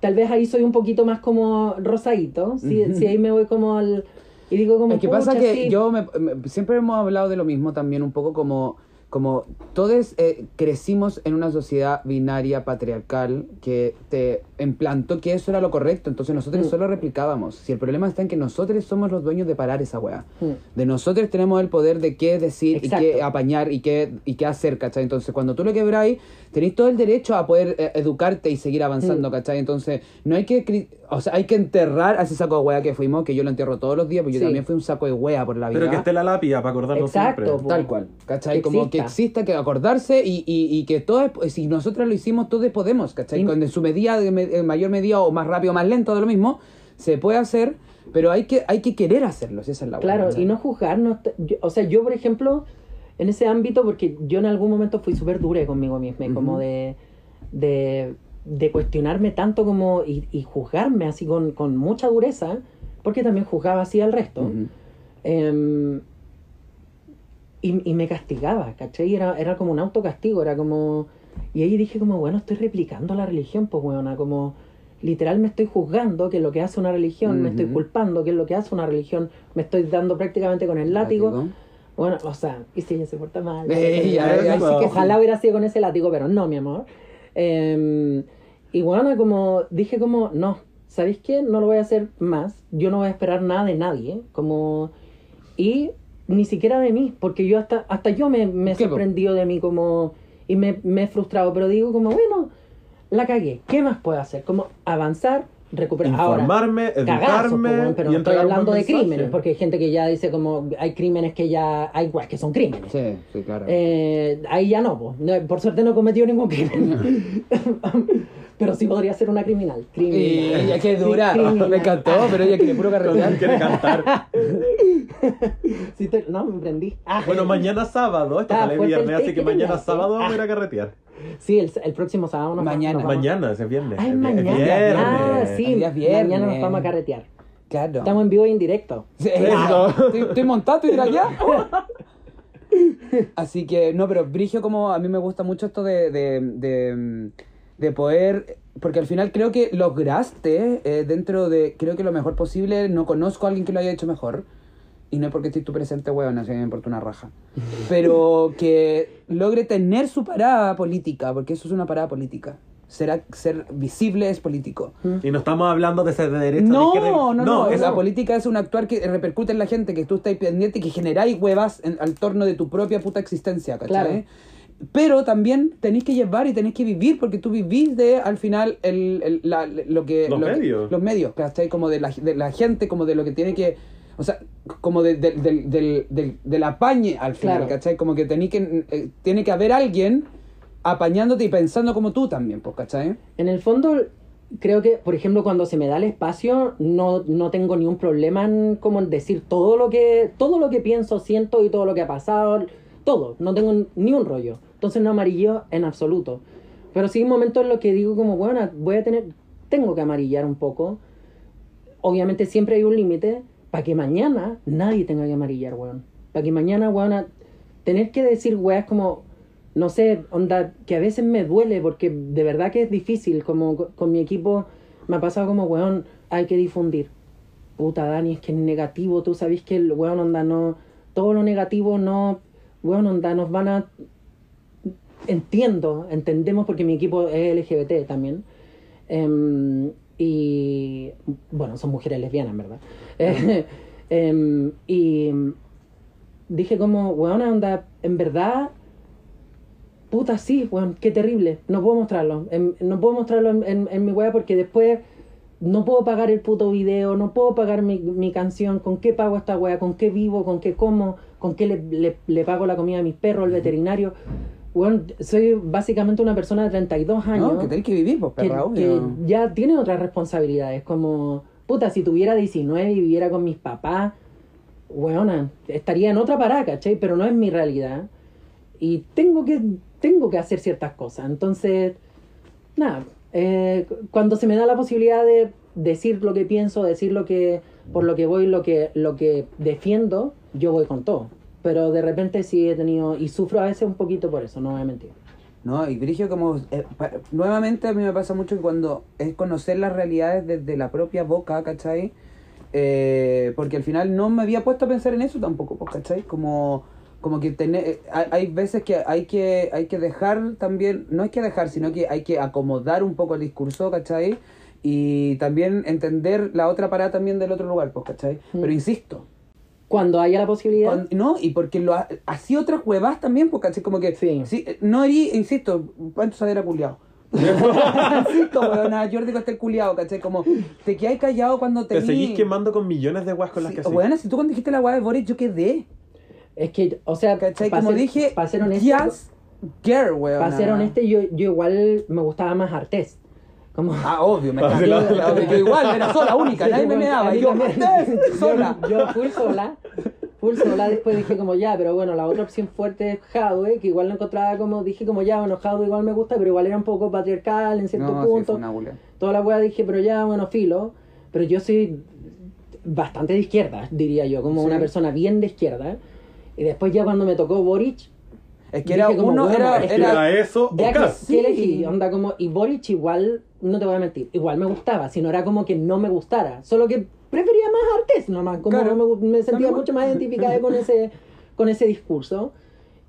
tal vez ahí soy un poquito más como rosadito. Si, Ujú. si ahí me voy como al y digo como Es que pasa "Pucha, que sí". yo me- me- siempre hemos hablado de lo mismo también un poco como como todos eh, crecimos en una sociedad binaria patriarcal que te implantó que eso era lo correcto, entonces nosotros Mm. solo replicábamos. Si el problema está en que nosotros somos los dueños de parar esa weá. Mm. De nosotros tenemos el poder de qué decir y qué apañar y qué, y qué hacer, ¿cachai? Entonces, cuando tú lo quebráis, tenéis todo el derecho a poder eh, educarte y seguir avanzando, Mm. ¿cachai? Entonces, no hay que... O sea, hay que enterrar a ese saco de wea que fuimos, que yo lo entierro todos los días, porque Sí. yo también fui un saco de wea por la vida. Pero que esté la lápida para acordarnos Exacto, siempre. Tal cual, ¿cachai? Como que exista. exista, que acordarse y, y, y que todos, si nosotros lo hicimos, todos podemos, ¿cachai? Con en su medida, en mayor medida o más rápido o más lento, de lo mismo, se puede hacer, pero hay que, hay que querer hacerlo, esa es la Claro, buena, y no juzgarnos. o sea, yo, por ejemplo, en ese ámbito, porque yo en algún momento fui súper dura conmigo misma, como de, de, de cuestionarme tanto como y, y juzgarme así con, con mucha dureza, porque también juzgaba así al resto. Y, y me castigaba, ¿cachai? Era, era como un autocastigo, era como... Y ahí dije como, bueno, estoy replicando la religión, pues, weona, como... Literal me estoy juzgando que es lo que hace una religión, me estoy culpando que es lo que hace una religión, me estoy dando prácticamente con el látigo, Bueno, o sea, y si ella se porta mal. Eh, ya, Así ya, que sí. ojalá hubiera sido con ese látigo, pero no, mi amor. Eh, y bueno, como dije como, no, ¿sabéis qué? No lo voy a hacer más. Yo no voy a esperar nada de nadie. Como... Y ni siquiera de mí, porque yo hasta, hasta yo me, me he sorprendido de mí como... Y me, me he frustrado, pero digo como, bueno, la cagué. ¿Qué más puedo hacer? Como avanzar, recuperar. Ahora, Informarme, Cagazo, po, educarme pero y no estoy hablando de crímenes, porque hay gente que ya dice como hay crímenes que ya hay weas que son crímenes. Sí, sí, claro. Eh, ahí ya no, po. No, por suerte no cometió ningún crimen. [laughs] pero sí podría ser una criminal. y criminal. ella que dura, Criminal. me encantó, pero ella quiere puro carretear. Quiere cantar. Sí, te- no, me prendí. Ah, Bueno, mañana sábado, esto Ah, sale viernes, así que mañana sábado ¿sí? vamos a ir a carretear. Sí, el, el próximo sábado nos Mañana. nos vamos- Mañana, ese es viernes. Ay, es mañana. viernes. Ah, sí, es viernes. mañana nos vamos a carretear. Claro. Estamos en vivo e indirecto. Sí, Eso. Estoy, estoy montado, estoy traqueado. [laughs] Así que, no, pero Brigio, como a mí me gusta mucho esto de, de, de, de poder. Porque al final creo que lograste eh, dentro de. Creo que lo mejor posible. No conozco a alguien que lo haya hecho mejor. Y no es porque estés tú presente, weón, así me importa una raja. [laughs] Pero que logre tener su parada política, porque eso es una parada política. Será, ser visible es político. Y no estamos hablando de ser de derecha No, de izquierda. no, no, eso- La política es un actuar que repercute en la gente, que tú estás pendiente y que generáis huevas en, al torno de tu propia puta existencia, ¿cachai? Claro. Pero también tenéis que llevar y tenéis que vivir, porque tú vivís de, al final, el, el- la- lo que... Los lo que- medios. los medios, ¿cachai? Como de la, de la gente, como de lo que tiene que... O sea, como de, de- del- del, del, del apañe al final, Claro. ¿cachai? Como que, tenéis que eh, tiene que haber alguien apañándote y pensando como tú también, pues, ¿cachai? En el fondo, creo que, por ejemplo, cuando se me da el espacio, no, no tengo ni un problema en como en decir todo lo que todo lo que pienso, siento y todo lo que ha pasado, todo. No tengo ni un rollo. Entonces no amarillo en absoluto. Pero sí hay momentos en los que digo como, bueno, voy a tener, tengo que amarillar un poco. Obviamente siempre hay un límite para que mañana nadie tenga que amarillar, weón. Para que mañana, weón, tener que decir weas como, no sé, onda, que a veces me duele porque de verdad que es difícil. Como co- con mi equipo me ha pasado como, weón, hay que difundir. Puta, Dani, es que es negativo, tú sabes que el weón, onda, no, todo lo negativo no, weón, onda, nos van a... Entiendo, entendemos porque mi equipo es LGBT también. Em, y bueno, son mujeres lesbianas, ¿verdad? [laughs] Em, y dije como, weón, onda, en verdad, puta, sí, weón, qué terrible. No puedo mostrarlo. En- no puedo mostrarlo en, en- en mi web porque después no puedo pagar el puto video, no puedo pagar mi, mi canción, con qué pago esta wea, con qué vivo, con qué como, con qué le, le- le pago la comida a mis perros, al veterinario. Weón, soy básicamente una persona de 32 años ¿No? Que tenéis que vivir, pues, perra, que obvio. ya tiene otras responsabilidades, como, puta, si tuviera 19 y viviera con mis papás, weona, estaría en otra parada, ¿cachai? Pero no es mi realidad. Y tengo que, tengo que hacer ciertas cosas. Entonces, nada, eh, cuando se me da la posibilidad de decir lo que pienso, decir lo que, por lo que voy, lo que, lo que defiendo, yo voy con todo. Pero de repente sí he tenido, y sufro a veces un poquito por eso, no voy a mentir. No, y Brigio como... eh, pa- nuevamente a mí me pasa mucho que cuando es conocer las realidades desde la propia boca, ¿cachai? Eh, porque al final no me había puesto a pensar en eso tampoco, pues, ¿cachai? Como, como que tener... eh, hay, hay veces que hay, que hay que dejar también... No hay que dejar, sino que hay que acomodar un poco el discurso, ¿cachai? Y también entender la otra parada también del otro lugar, pues, ¿cachai? Mm. Pero insisto, Cuando haya la posibilidad, Cuando- no, y porque lo ha- así otras huevas también, porque así como que. Sí. eh, no harí, insisto, Pancho Sadera culiado. [laughs] [laughs] insisto, weón, a Jordi Costel culiado, ¿cachai? Como te quedas callado cuando te. Te seguís quemando con millones de weas con las que Sí, sí. weón, si tú cuando dijiste la weá de Boris, yo quedé. es que, o sea, ¿Cachai? Como ser- dije, pa' ser honesto, yes, girl, weón. para ser honesto, yo, yo igual me gustaba más Artés. Ah, obvio, me Ah, está de la- yo, igual, era sola, única, Sí, nadie me bueno, meaba. a mí y Yo, también. "Martés, sola. [laughs] Yo, yo full sola. Full sola, después dije como ya, pero bueno, la otra opción fuerte es Hadwe, que igual lo encontraba como, dije como ya, bueno, Hadwe igual me gusta, pero igual era un poco patriarcal en cierto No, sí, punto. fue una. Toda la weá dije, pero ya, bueno, filo. Pero yo soy bastante de izquierda, diría yo, como Sí. una persona bien de izquierda. Y después ya cuando me tocó Boric, Es que era Dije como, uno, bueno, era, es que era, Era eso o ya que, Cas. que elegí, onda como, y Boric igual, no te voy a mentir, igual me gustaba, sino era como que no me gustara, solo que prefería más Artés nomás, como Claro. me, me sentía mucho más identificada [laughs] con ese, con ese discurso.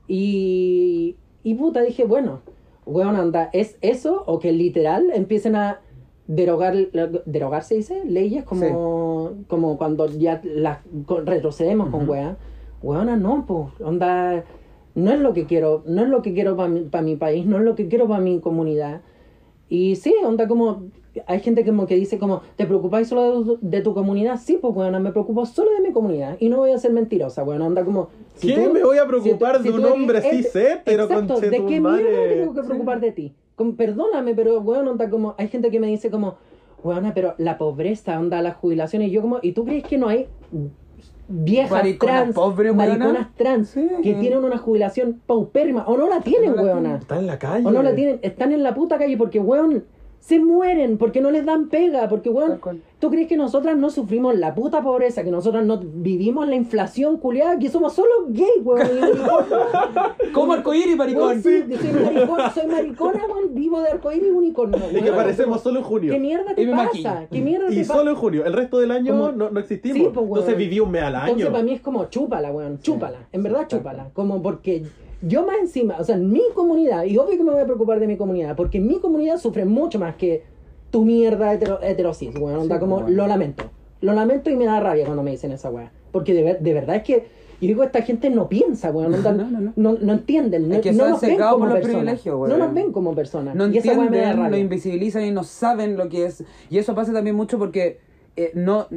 Y, y puta, dije, bueno, weón, anda, ¿es eso o que literal empiecen a derogar, derogar se dice, leyes como, como cuando ya las retrocedemos con weá? Weona, no, pues, onda, no es lo que quiero, no es lo que quiero para mi, pa' mi país, no es lo que quiero para mi comunidad. Y sí, onda como, hay gente como que dice como, ¿te preocupáis solo de tu, de tu comunidad? Sí, pues weona, me preocupo solo de mi comunidad. Y no voy a ser mentirosa, weona, onda como... ¿Qué me voy a preocupar de un tú eres hombre hetero- cis hetero, Exacto, ¿de qué mierda me tengo que Sí. preocupar de ti? Perdóname, pero weón, onda como, hay gente que me dice como, weona, pero la pobreza, onda, las jubilaciones, y yo como, ¿y tú crees que no hay viejas Mariconas trans, mariconas trans, Sí. que tienen una jubilación paupérrima, o no la tienen, No la weona? tienen. Está en la calle. O no la tienen, están en la puta calle porque, weón, se mueren, porque no les dan pega, porque, cual. ¿tú crees que nosotras no sufrimos la puta pobreza, que nosotras no vivimos la inflación culiada, que somos solo gay, weón? [laughs] Como arcoíris, maricón. Sí, soy maricona, soy maricona, weón, vivo de arcoíris y unicornio. Y que weón. aparecemos solo en junio. ¿Qué mierda te pasa? ¿Qué mierda Y te pasa? solo en junio. El resto del año no, no existimos. Sí, pues. Entonces viví un mes al año. Entonces para mí es como chúpala, weón, chúpala, en verdad chúpala, como porque yo más encima, o sea, en mi comunidad, y obvio que me voy a preocupar de mi comunidad, porque mi comunidad sufre mucho más que tu mierda hetero, heterosis, weón, onda Sí, como lo lamento, lo lamento y me da rabia cuando me dicen esa weá, porque de, ver- de verdad es que yo digo, esta gente no piensa, weón, No, [laughs] no, no. no, no. entienden, no, Es que no son nos ven como por los personas, no nos ven como personas, no y esa weá me da entienden, lo invisibilizan y no saben lo que es. Y eso pasa también mucho porque eh, no.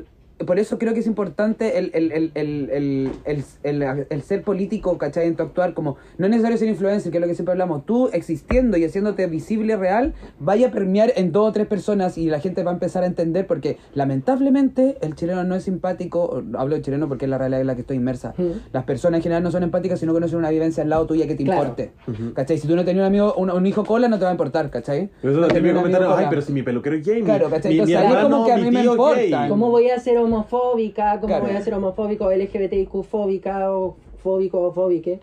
Por eso creo que es importante el, el, el, el, el, el, el- el ser político, ¿cachai? En tu actuar, como no es necesario ser influencer, que es lo que siempre hablamos. Tú existiendo y haciéndote visible, real, vaya a permear en dos o tres personas y la gente va a empezar a entender porque lamentablemente el chileno no es simpático, hablo de chileno porque es la realidad en la que estoy inmersa. Mm. Las personas en general no son empáticas si no conocen una vivencia al lado tuya que te Claro. importe. ¿Cachai? Si tú no tenías un amigo, un, un hijo cola, no te va a importar, ¿cachai? Eso No me un comentaron, amigo ay, pero si mi peluquero es gay, mi- Claro, ¿cachai? mi, mi Entonces, a mí hermano, como que a mí mi me importa. ¿Cómo voy a ser homofóbica? ¿Cómo Claro. voy a ser homofóbico, LGBTIQ fóbica o fóbico o fóbique?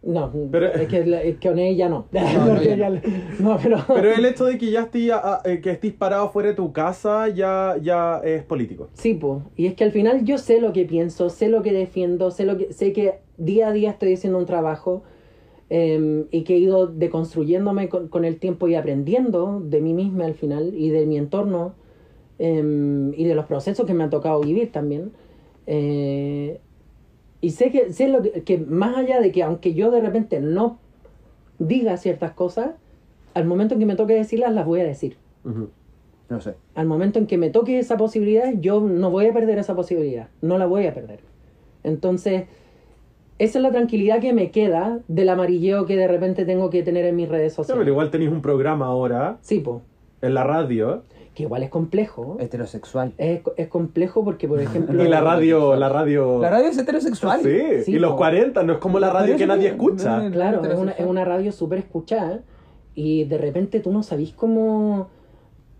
No, Pero- es, que, es que con ella no. no, [laughs] ya ya- no, pero, [laughs] Pero el hecho de que ya estés, ah, eh, que estés parado fuera de tu casa ya, ya es político. Sí, po. Y es que al final yo sé lo que pienso, sé lo que defiendo, sé, lo que, sé que día a día estoy haciendo un trabajo eh, y que he ido deconstruyéndome con, con el tiempo y aprendiendo de mí misma al final y de mi entorno eh, y de los procesos que me ha tocado vivir también. Eh, y sé que, sé lo que, que más allá de que aunque yo de repente no diga ciertas cosas, al momento en que me toque decirlas las voy a decir. Ujú. No sé. Al momento en que me toque esa posibilidad, yo no voy a perder esa posibilidad. No la voy a perder. Entonces, esa es la tranquilidad que me queda del amarilleo que de repente tengo que tener en mis redes sociales. pero igual tenéis un programa ahora Sí, po. en la radio. Que igual es complejo. Heterosexual. Es, es complejo porque, por ejemplo... [laughs] Y la radio, [laughs] la radio. La radio es heterosexual. Sí, Sí, y los po. 40, no es como la radio que nadie escucha. Claro, es una, es una radio súper escuchada y de repente tú no sabís cómo...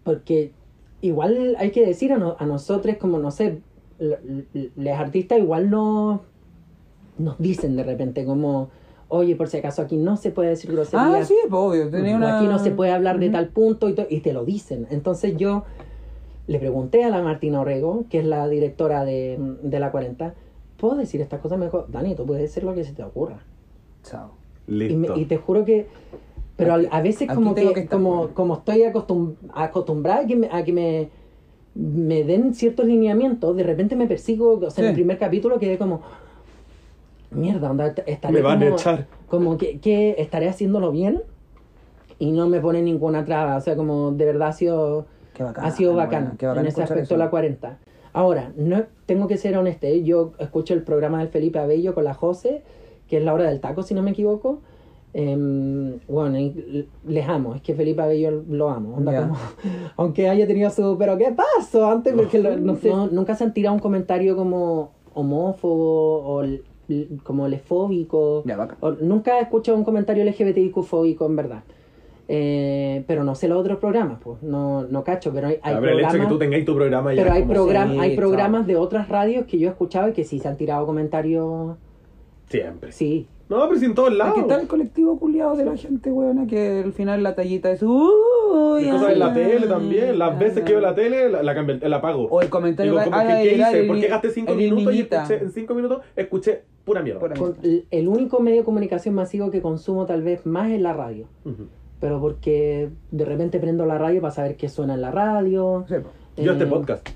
Porque igual hay que decir a, no- a nosotros como, no sé, los artistas igual no nos dicen de repente como, oye, por si acaso aquí no se puede decir grosería. Ah, sí, pues, obvio. Tenía una... Aquí no se puede hablar de tal punto y, te lo dicen. Entonces yo le pregunté a la Martina Orrego, que es la directora de, de la 40, ¿puedo decir estas cosas? Me dijo, Dani, tú puedes decir lo que se te ocurra. Chao. Y, Listo. me- y te juro que. Pero Aquí- a, veces, como que, como, bueno. como estoy acostum- acostumbrada a que, me, a que me, me den ciertos lineamientos, de repente me persigo. O sea, en el primer capítulo quedé como. Mierda, onda, estaré Me van a como, echar. Como que, que estaré haciéndolo bien y no me pone ninguna traba. O sea, como de verdad ha sido. Qué bacán, ha sido bueno, bacán qué bacán en ese aspecto eso. la 40. Ahora, no tengo que ser honesta, ¿eh? yo escucho el programa del Felipe Abello con la Jose, que es la hora del taco, si no me equivoco. Em, bueno, les amo, es que Felipe Abello lo amo. onda Ya. como- [laughs] aunque haya tenido su. Pero ¿qué pasó? Antes, porque lo- no no- [laughs] nunca se han tirado un comentario como homófobo o como lesfóbico. Ya, bacán. O- nunca he escuchado un comentario LGBTIQ fóbico en verdad. Eh, pero no sé los otros programas, pues. No, no cacho, pero hay, hay pero el hecho de que programas- tú tengáis tu programa ya pero hay, program- hay programas de otras radios que yo he escuchado y que sí se han tirado comentarios. Siempre. Sí, No, pero si en todos lados. Aquí está el colectivo culiado de la gente, weona, que al final la tallita es. Uy, Y cosas en la tele también. Las ay, veces que veo la tele, la, la, cambio- la apago. O el comentario Digo, como ay, que, ay, ¿qué ay, hice? el ¿Por qué gasté 5 el minutos y escuché, en 5 minutos escuché pura mierda? Pura Con- el- el único medio de comunicación masivo que consumo tal vez más es la radio. Pero porque de repente prendo la radio para saber qué suena en la radio. Sí. Yo Eh, este podcast.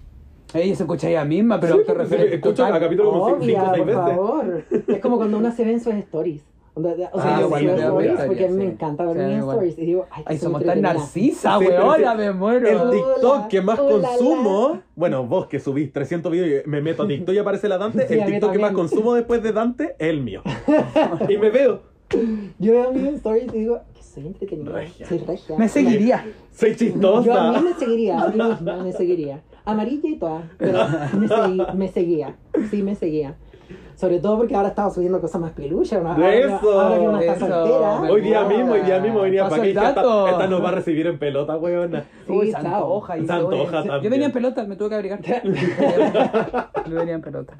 Ella se escucha ella misma, pero Sí, sí, escucho total. a capítulo como 5 o Obvia, 6 por veces. favor. Es como cuando una se ve en sus stories. O sea, Ah, yo sí, veo stories porque a mí me encanta ver Sí, mis stories. Y digo, ay, Ay, somos tan narcisas, Sí, sí. me muero. El TikTok Hola, que más hola, consumo, bueno, vos que subís 300 videos y me meto a TikTok y aparece la Dante, [laughs] Sí, el TikTok que más consumo después de Dante es el mío. [laughs] y me veo. Yo veo mis stories y digo, que soy entretenida. Regia. Soy regia. Me seguiría. Soy Yo a mí chistosa. me seguiría, a mí misma me seguiría. Amarilla y toda, pero me, segui- me seguía, sí me seguía. Sobre todo porque ahora estaba subiendo cosas más peluchas. Ahora, eso. ahora que uno está Eso, soltera. Hoy día mismo, hoy día mismo venía para el esta, esta nos va a recibir en pelota, weona. Sí, Uy, chao. se antoja. y Se antoja todo. también. Yo venía en pelota, me tuve que abrigar. [laughs] [laughs] Yo venía en pelota.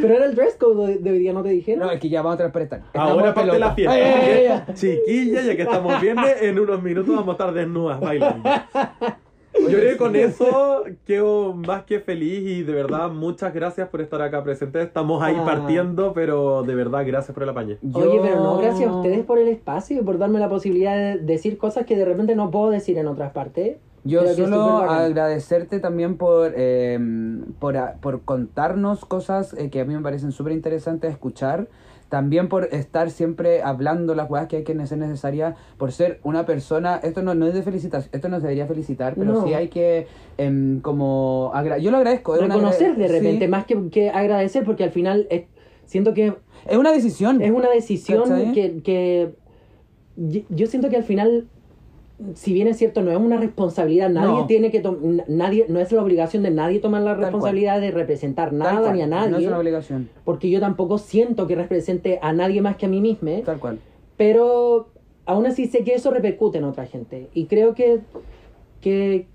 Pero era el dress code de, hoy día, ¿no te dijeron? No, es que ya vamos a transparentar. Ahora parte pelota. la fiesta. Ay, ay, ay, Chiquilla, ya que estamos viernes, en unos minutos vamos a estar desnudas bailando. [laughs] Yo creo que con eso quedo más que feliz y de verdad muchas gracias por estar acá presentes. Estamos ahí Ah. partiendo, pero de verdad gracias por el apañe. Oye, Yo- pero no, gracias a ustedes por el espacio y por darme la posibilidad de decir cosas que de repente no puedo decir en otras partes. Yo solo agradecerte también por, eh, por, por contarnos cosas eh, que a mí me parecen súper interesantes escuchar. También por estar siempre hablando las cosas que hay que ser necesarias, por ser una persona, esto no, no es de felicitación, esto no se debería felicitar, pero No. sí hay que em, como, yo lo agradezco. Reconocer de repente, sí. más que, que agradecer, porque al final es- siento que Es una decisión. es una decisión ¿Cachai? que, que yo siento que al final si bien es cierto no es una responsabilidad nadie No. tiene que nadie no es la obligación de nadie tomar la responsabilidad de representar nada ni a No es nadie una obligación, porque yo tampoco siento que represente a nadie más que a mí misma tal cual. pero aún así sé que eso repercute en otra gente y creo que que,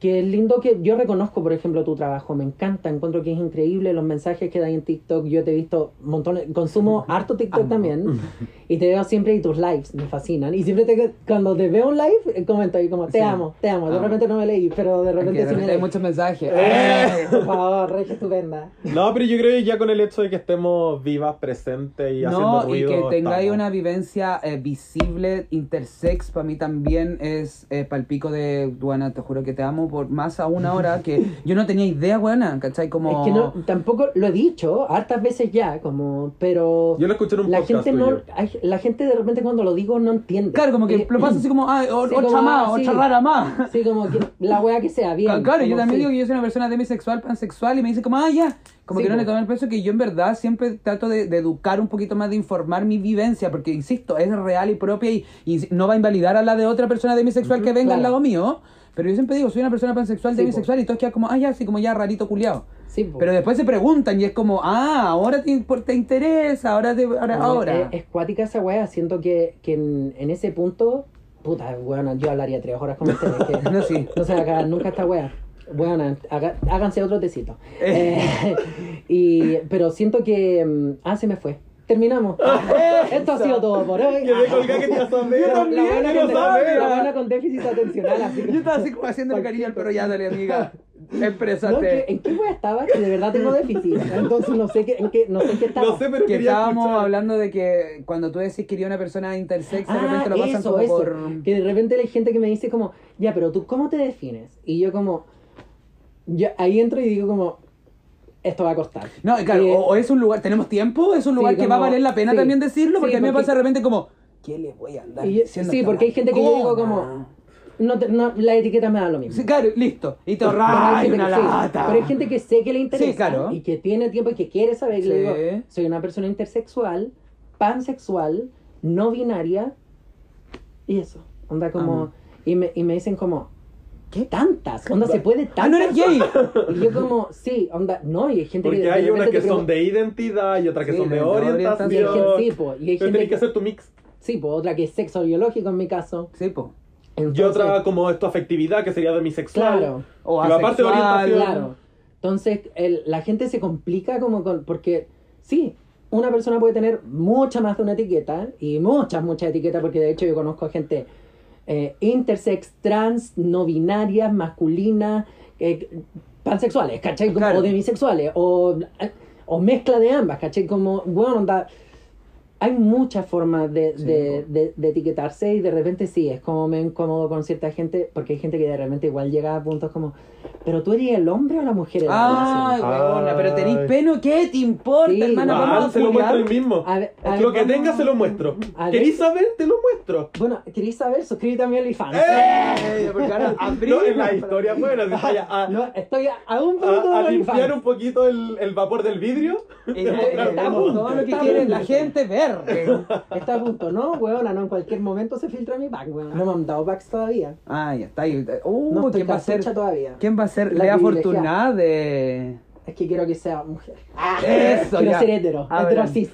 que es lindo que yo reconozco por ejemplo tu trabajo me encanta encuentro que es increíble los mensajes que da en TikTok yo te he visto montones consumo [laughs] harto TikTok Amo. también [laughs] y te veo siempre y tus lives me fascinan y siempre te, cuando te veo un live eh, comento ahí como te Sí. amo te amo de repente no me leí pero de repente de sí me repente hay muchos mensajes. Eh, por favor regia estupenda No, pero yo creo que ya con el hecho de que estemos vivas, presentes y haciendo No, y ruido. que tengáis una vivencia eh, visible, intersex, para mí también es eh, palpico de, buena, te juro que te amo, por más aún ahora que yo no tenía idea, buena, ¿cachai? Como... es que no tampoco lo he dicho hartas veces ya como pero Yo lo escuché en un la podcast gente no hay- la gente de repente cuando lo digo no entiende Claro, como que Eh, lo pasa así como, ay, o- Sí, otra como, más, ah, sí. otra rara más. sí como que la wea que sea bien Claro, yo también sí. digo que yo soy una persona demisexual, pansexual, y me dice como, ah, ya. Como Sí, que no le tomo el peso que yo en verdad siempre trato de, de educar un poquito más, de informar mi vivencia, porque insisto, es real y propia y, y no va a invalidar a la de otra persona demisexual que venga al lado mío. Pero yo siempre digo, soy una persona pansexual, Sí, po. demisexual, y todos quedan como, ah, ya, así como ya rarito culiado. Sí, po. Pero después se preguntan y es como, ah, ahora te, te interesa, ahora te, ahora. No, ahora. Es, es cuática esa wea siento que, que en, en ese punto puta bueno yo hablaría tres horas con ustedes que [laughs] No, sí. no se va a acabar nunca esta wea bueno, haga- háganse otro tecito. Eh. Eh, [laughs] y, pero siento que... mm, Ah, se me fue. Terminamos. [laughs] Esto ha sido todo por hoy. Que me colgá que te ibas a ver. Yo La también, con, saber. la buena con déficit atencional. Así que- Yo estaba así como haciendo el cariño al perro, ya dale, amiga. Exprésate. No, ¿En qué wea estaba? Que de verdad tengo déficit. Entonces no sé qué, en qué, no sé en qué estaba. No sé, pero que estábamos escuchar. hablando de que cuando tú decís que eres una persona intersex, de Ah, repente lo pasan eso, como eso. por. Que de repente hay gente que me dice como, ya, pero tú, ¿cómo te defines? Y yo como, yo ahí entro y digo como, esto va a costar. No, claro, Eh, o, es un lugar, tenemos tiempo, es un Sí, lugar que va a valer la pena sí. también decirlo, porque Sí, a mí me pasa de repente como, ¿qué le voy a andar y sí, porque hay gente que yo digo como, no, te- no, la etiqueta me da lo mismo. Sí, claro, listo. Y te ahorras una lata. pero hay gente que sé que le interesa claro. y que tiene tiempo y que quiere saber. Y le digo, soy una persona intersexual, pansexual, no binaria. Y eso. Onda como. Y me, y me dicen como. ¿Qué tantas? Onda, se puede tantas. Ah, no eres gay. Y yo como, sí, onda, no, y hay gente que Porque hay unas que son de identidad y otras que Sí, son de de y hay orientación. gente, sí, po, y hay Entonces gente que que, hacer tu mix. sí, po, otra que es sexo biológico en mi caso. Sí, po. Y otra como esto afectividad, que sería demisexual. Claro. O aparte de asexual. orientación. Claro. Entonces, el- la gente se complica como con. Porque, sí, una persona puede tener mucha más de una etiqueta y muchas, muchas etiquetas, porque de hecho yo conozco gente eh, intersex, trans, no binarias, masculinas, eh, pansexuales, ¿cachai? Como- Claro. O demisexuales, o, o mezcla de ambas, ¿cachai? Como, bueno, onda, hay muchas formas de, Sí, de, de- de etiquetarse y de repente sí, es como me incómodo con cierta gente, porque hay gente que de repente igual llega a puntos como, pero tú eres el hombre o la mujer en relación?". huevona, pero tenéis Ay. peno, ¿qué te importa, Sí, Vamos Ah, a se lo muestro el mismo. A ver, a ver, lo que vamos- tenga se lo muestro. ¿Queréis saber? Te lo muestro. Bueno, ¿queréis saber? Suscríbete a mi OnlyFans. Eh, porque [laughs] ahora No, abrimos en la historia buena, si vaya a, No, estoy a, a un minuto a, a de limpiar un poquito el, el vapor del vidrio. Eh, [laughs] Estamos- todo lo que quiere la gente ver. Eh. Está a punto, ¿no? Weona, no en cualquier momento se filtra mi pack, weón. No me han dado packs todavía. Ah, ya está ahí. Uh, No ¿quién va a ser? todavía. ¿Quién va a ser La Lea privilegiada. Fortunada de...? Es que quiero que sea mujer. Eso, quiero ya. ser hetero. Ah, hetero verán. cis.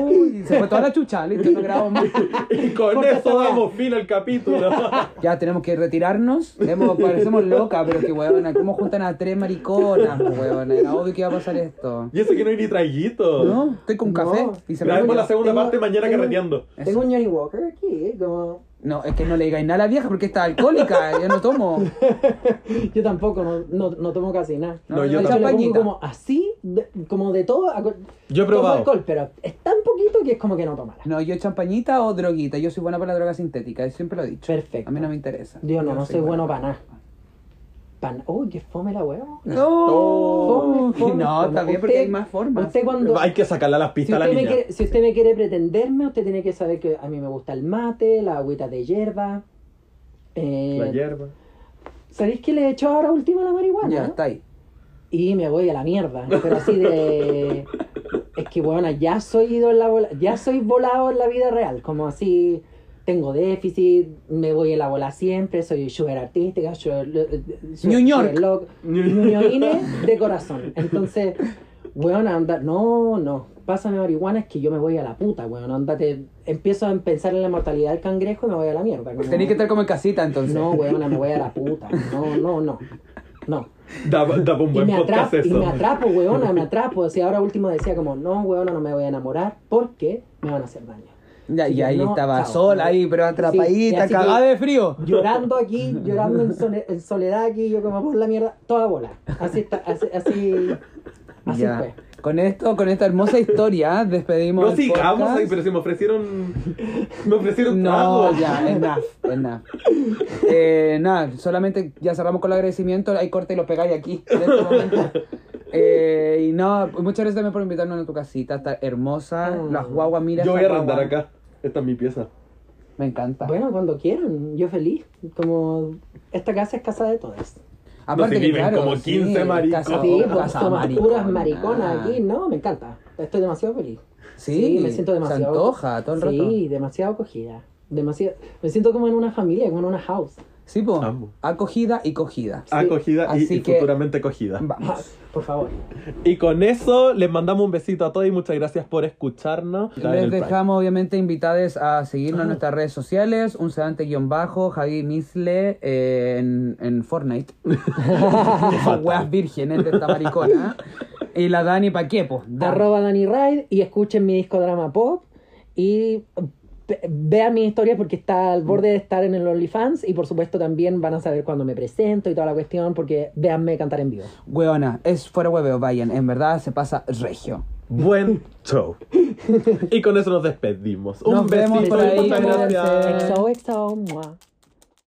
Uy, se fue toda la chucha, listo, no grabamos más. [laughs] Y con Corta eso damos fin al capítulo. [laughs] Ya tenemos que retirarnos. Hemos, parecemos locas, pero que huevona, ¿cómo juntan a tres mariconas, huevona? Era obvio que iba a pasar esto. y eso que no hay ni traguito. ¿No? Estoy con No. café y se me Grabemos olvidó. la segunda Tengo- parte mañana tengo- carreteando. Tengo un Johnny Walker aquí, como... No, es que no le digáis nada a la vieja porque está alcohólica, [laughs] yo no tomo. Yo tampoco, no, no, no tomo casi nada. No, No, yo yo champañita. como así, de- como de todo. Yo he probado. alcohol, pero es tan poquito que es como que no tomara. No, yo champañita o droguita. Yo soy buena para la droga sintética, siempre lo he dicho. Perfecto. A mí no me interesa. Dios, no, Yo no soy bueno para nada. Pan... Uy, qué fome la huevo. No, no, bien porque Usted- hay más formas. Usted cuando... Hay que sacarle a las Si pistas a la niña. quiere, si usted me quiere pretenderme, usted tiene que saber que a mí me gusta el mate, la agüita de hierba. Eh, La hierba. ¿Sabéis que le he hecho ahora último a la marihuana? Ya, está ahí. Y me voy a la mierda. Pero así de. [laughs] Es que, bueno, ya soy ido en la bola, ya soy volado en la vida real. Como así. Tengo déficit, me voy en la bola siempre, soy sugar artística, sugar, sugar- New York. loc- ñoñoine de corazón. Entonces, weón, anda, no, no, pásame marihuana, es que yo me voy a la puta, weón, andate, empiezo a pensar en la mortalidad del cangrejo y me voy a la mierda. como- Tenéis que estar como en casita entonces. No, weón, me voy a la puta, no, no, no, no. Da, da un Y buen me, podcast atrapo, y me atrapo, weona, me atrapo. O sea, ahora último decía como, no, weona, no me voy a enamorar porque me van a hacer daño. Ya, y ahí no, estaba chao. sola ahí, pero Sí, atrapadita, así cagada que- de frío. Llorando aquí, [laughs] llorando en, sole- en soledad aquí, yo como por la mierda, toda bola. Así está, así, así, así fue. Con esto, con esta hermosa historia, [laughs] despedimos. No sigamos ahí, pero si me ofrecieron. Me ofrecieron No, trago. ya, enough, enough. Eh, nada, solamente ya cerramos con el agradecimiento. Hay corte y lo pegáis aquí en este momento. Eh, y no, muchas gracias también por invitarnos a tu casita. Está hermosa. Mm. Las guaguas, mira. Yo voy a arrendar acá. Esta es mi pieza. Me encanta. Bueno, cuando quieran, yo feliz. Como, esta casa es casa de todas. Aparte que, viven claro, como 15 maricos. casa- Sí, pues somos puras mariconas aquí, no, me encanta. Estoy demasiado feliz. Sí, me siento demasiado. Se antoja todo el sí, rato. demasiado acogida. Demasiado, me siento como en una familia, como en una house. Sí, pues. Amo. Acogida y cogida. Acogida y, Así y que- futuramente cogida. Ah, Vamos. por favor. Y con eso les mandamos un besito a todos y muchas gracias por escucharnos. Les dejamos obviamente invitados a seguirnos en nuestras redes sociales, un sedante guion bajo, Javi Misle eh, en, en Fortnite. [laughs] Weas vírgenes de esta maricona. [laughs] Y la Dani Paquepo. Arroba Dani Ride y escuchen mi disco Drama Pop y vean mi historia porque está al borde de estar en el OnlyFans y por supuesto también van a saber cuándo me presento y toda la cuestión porque véanme cantar en vivo. Weona, es fuera hueveo, vayan. En verdad se pasa regio. Buen [laughs] show. y con eso nos despedimos. Un vemos besito por ahí, muchas gracias. XOXO, mua.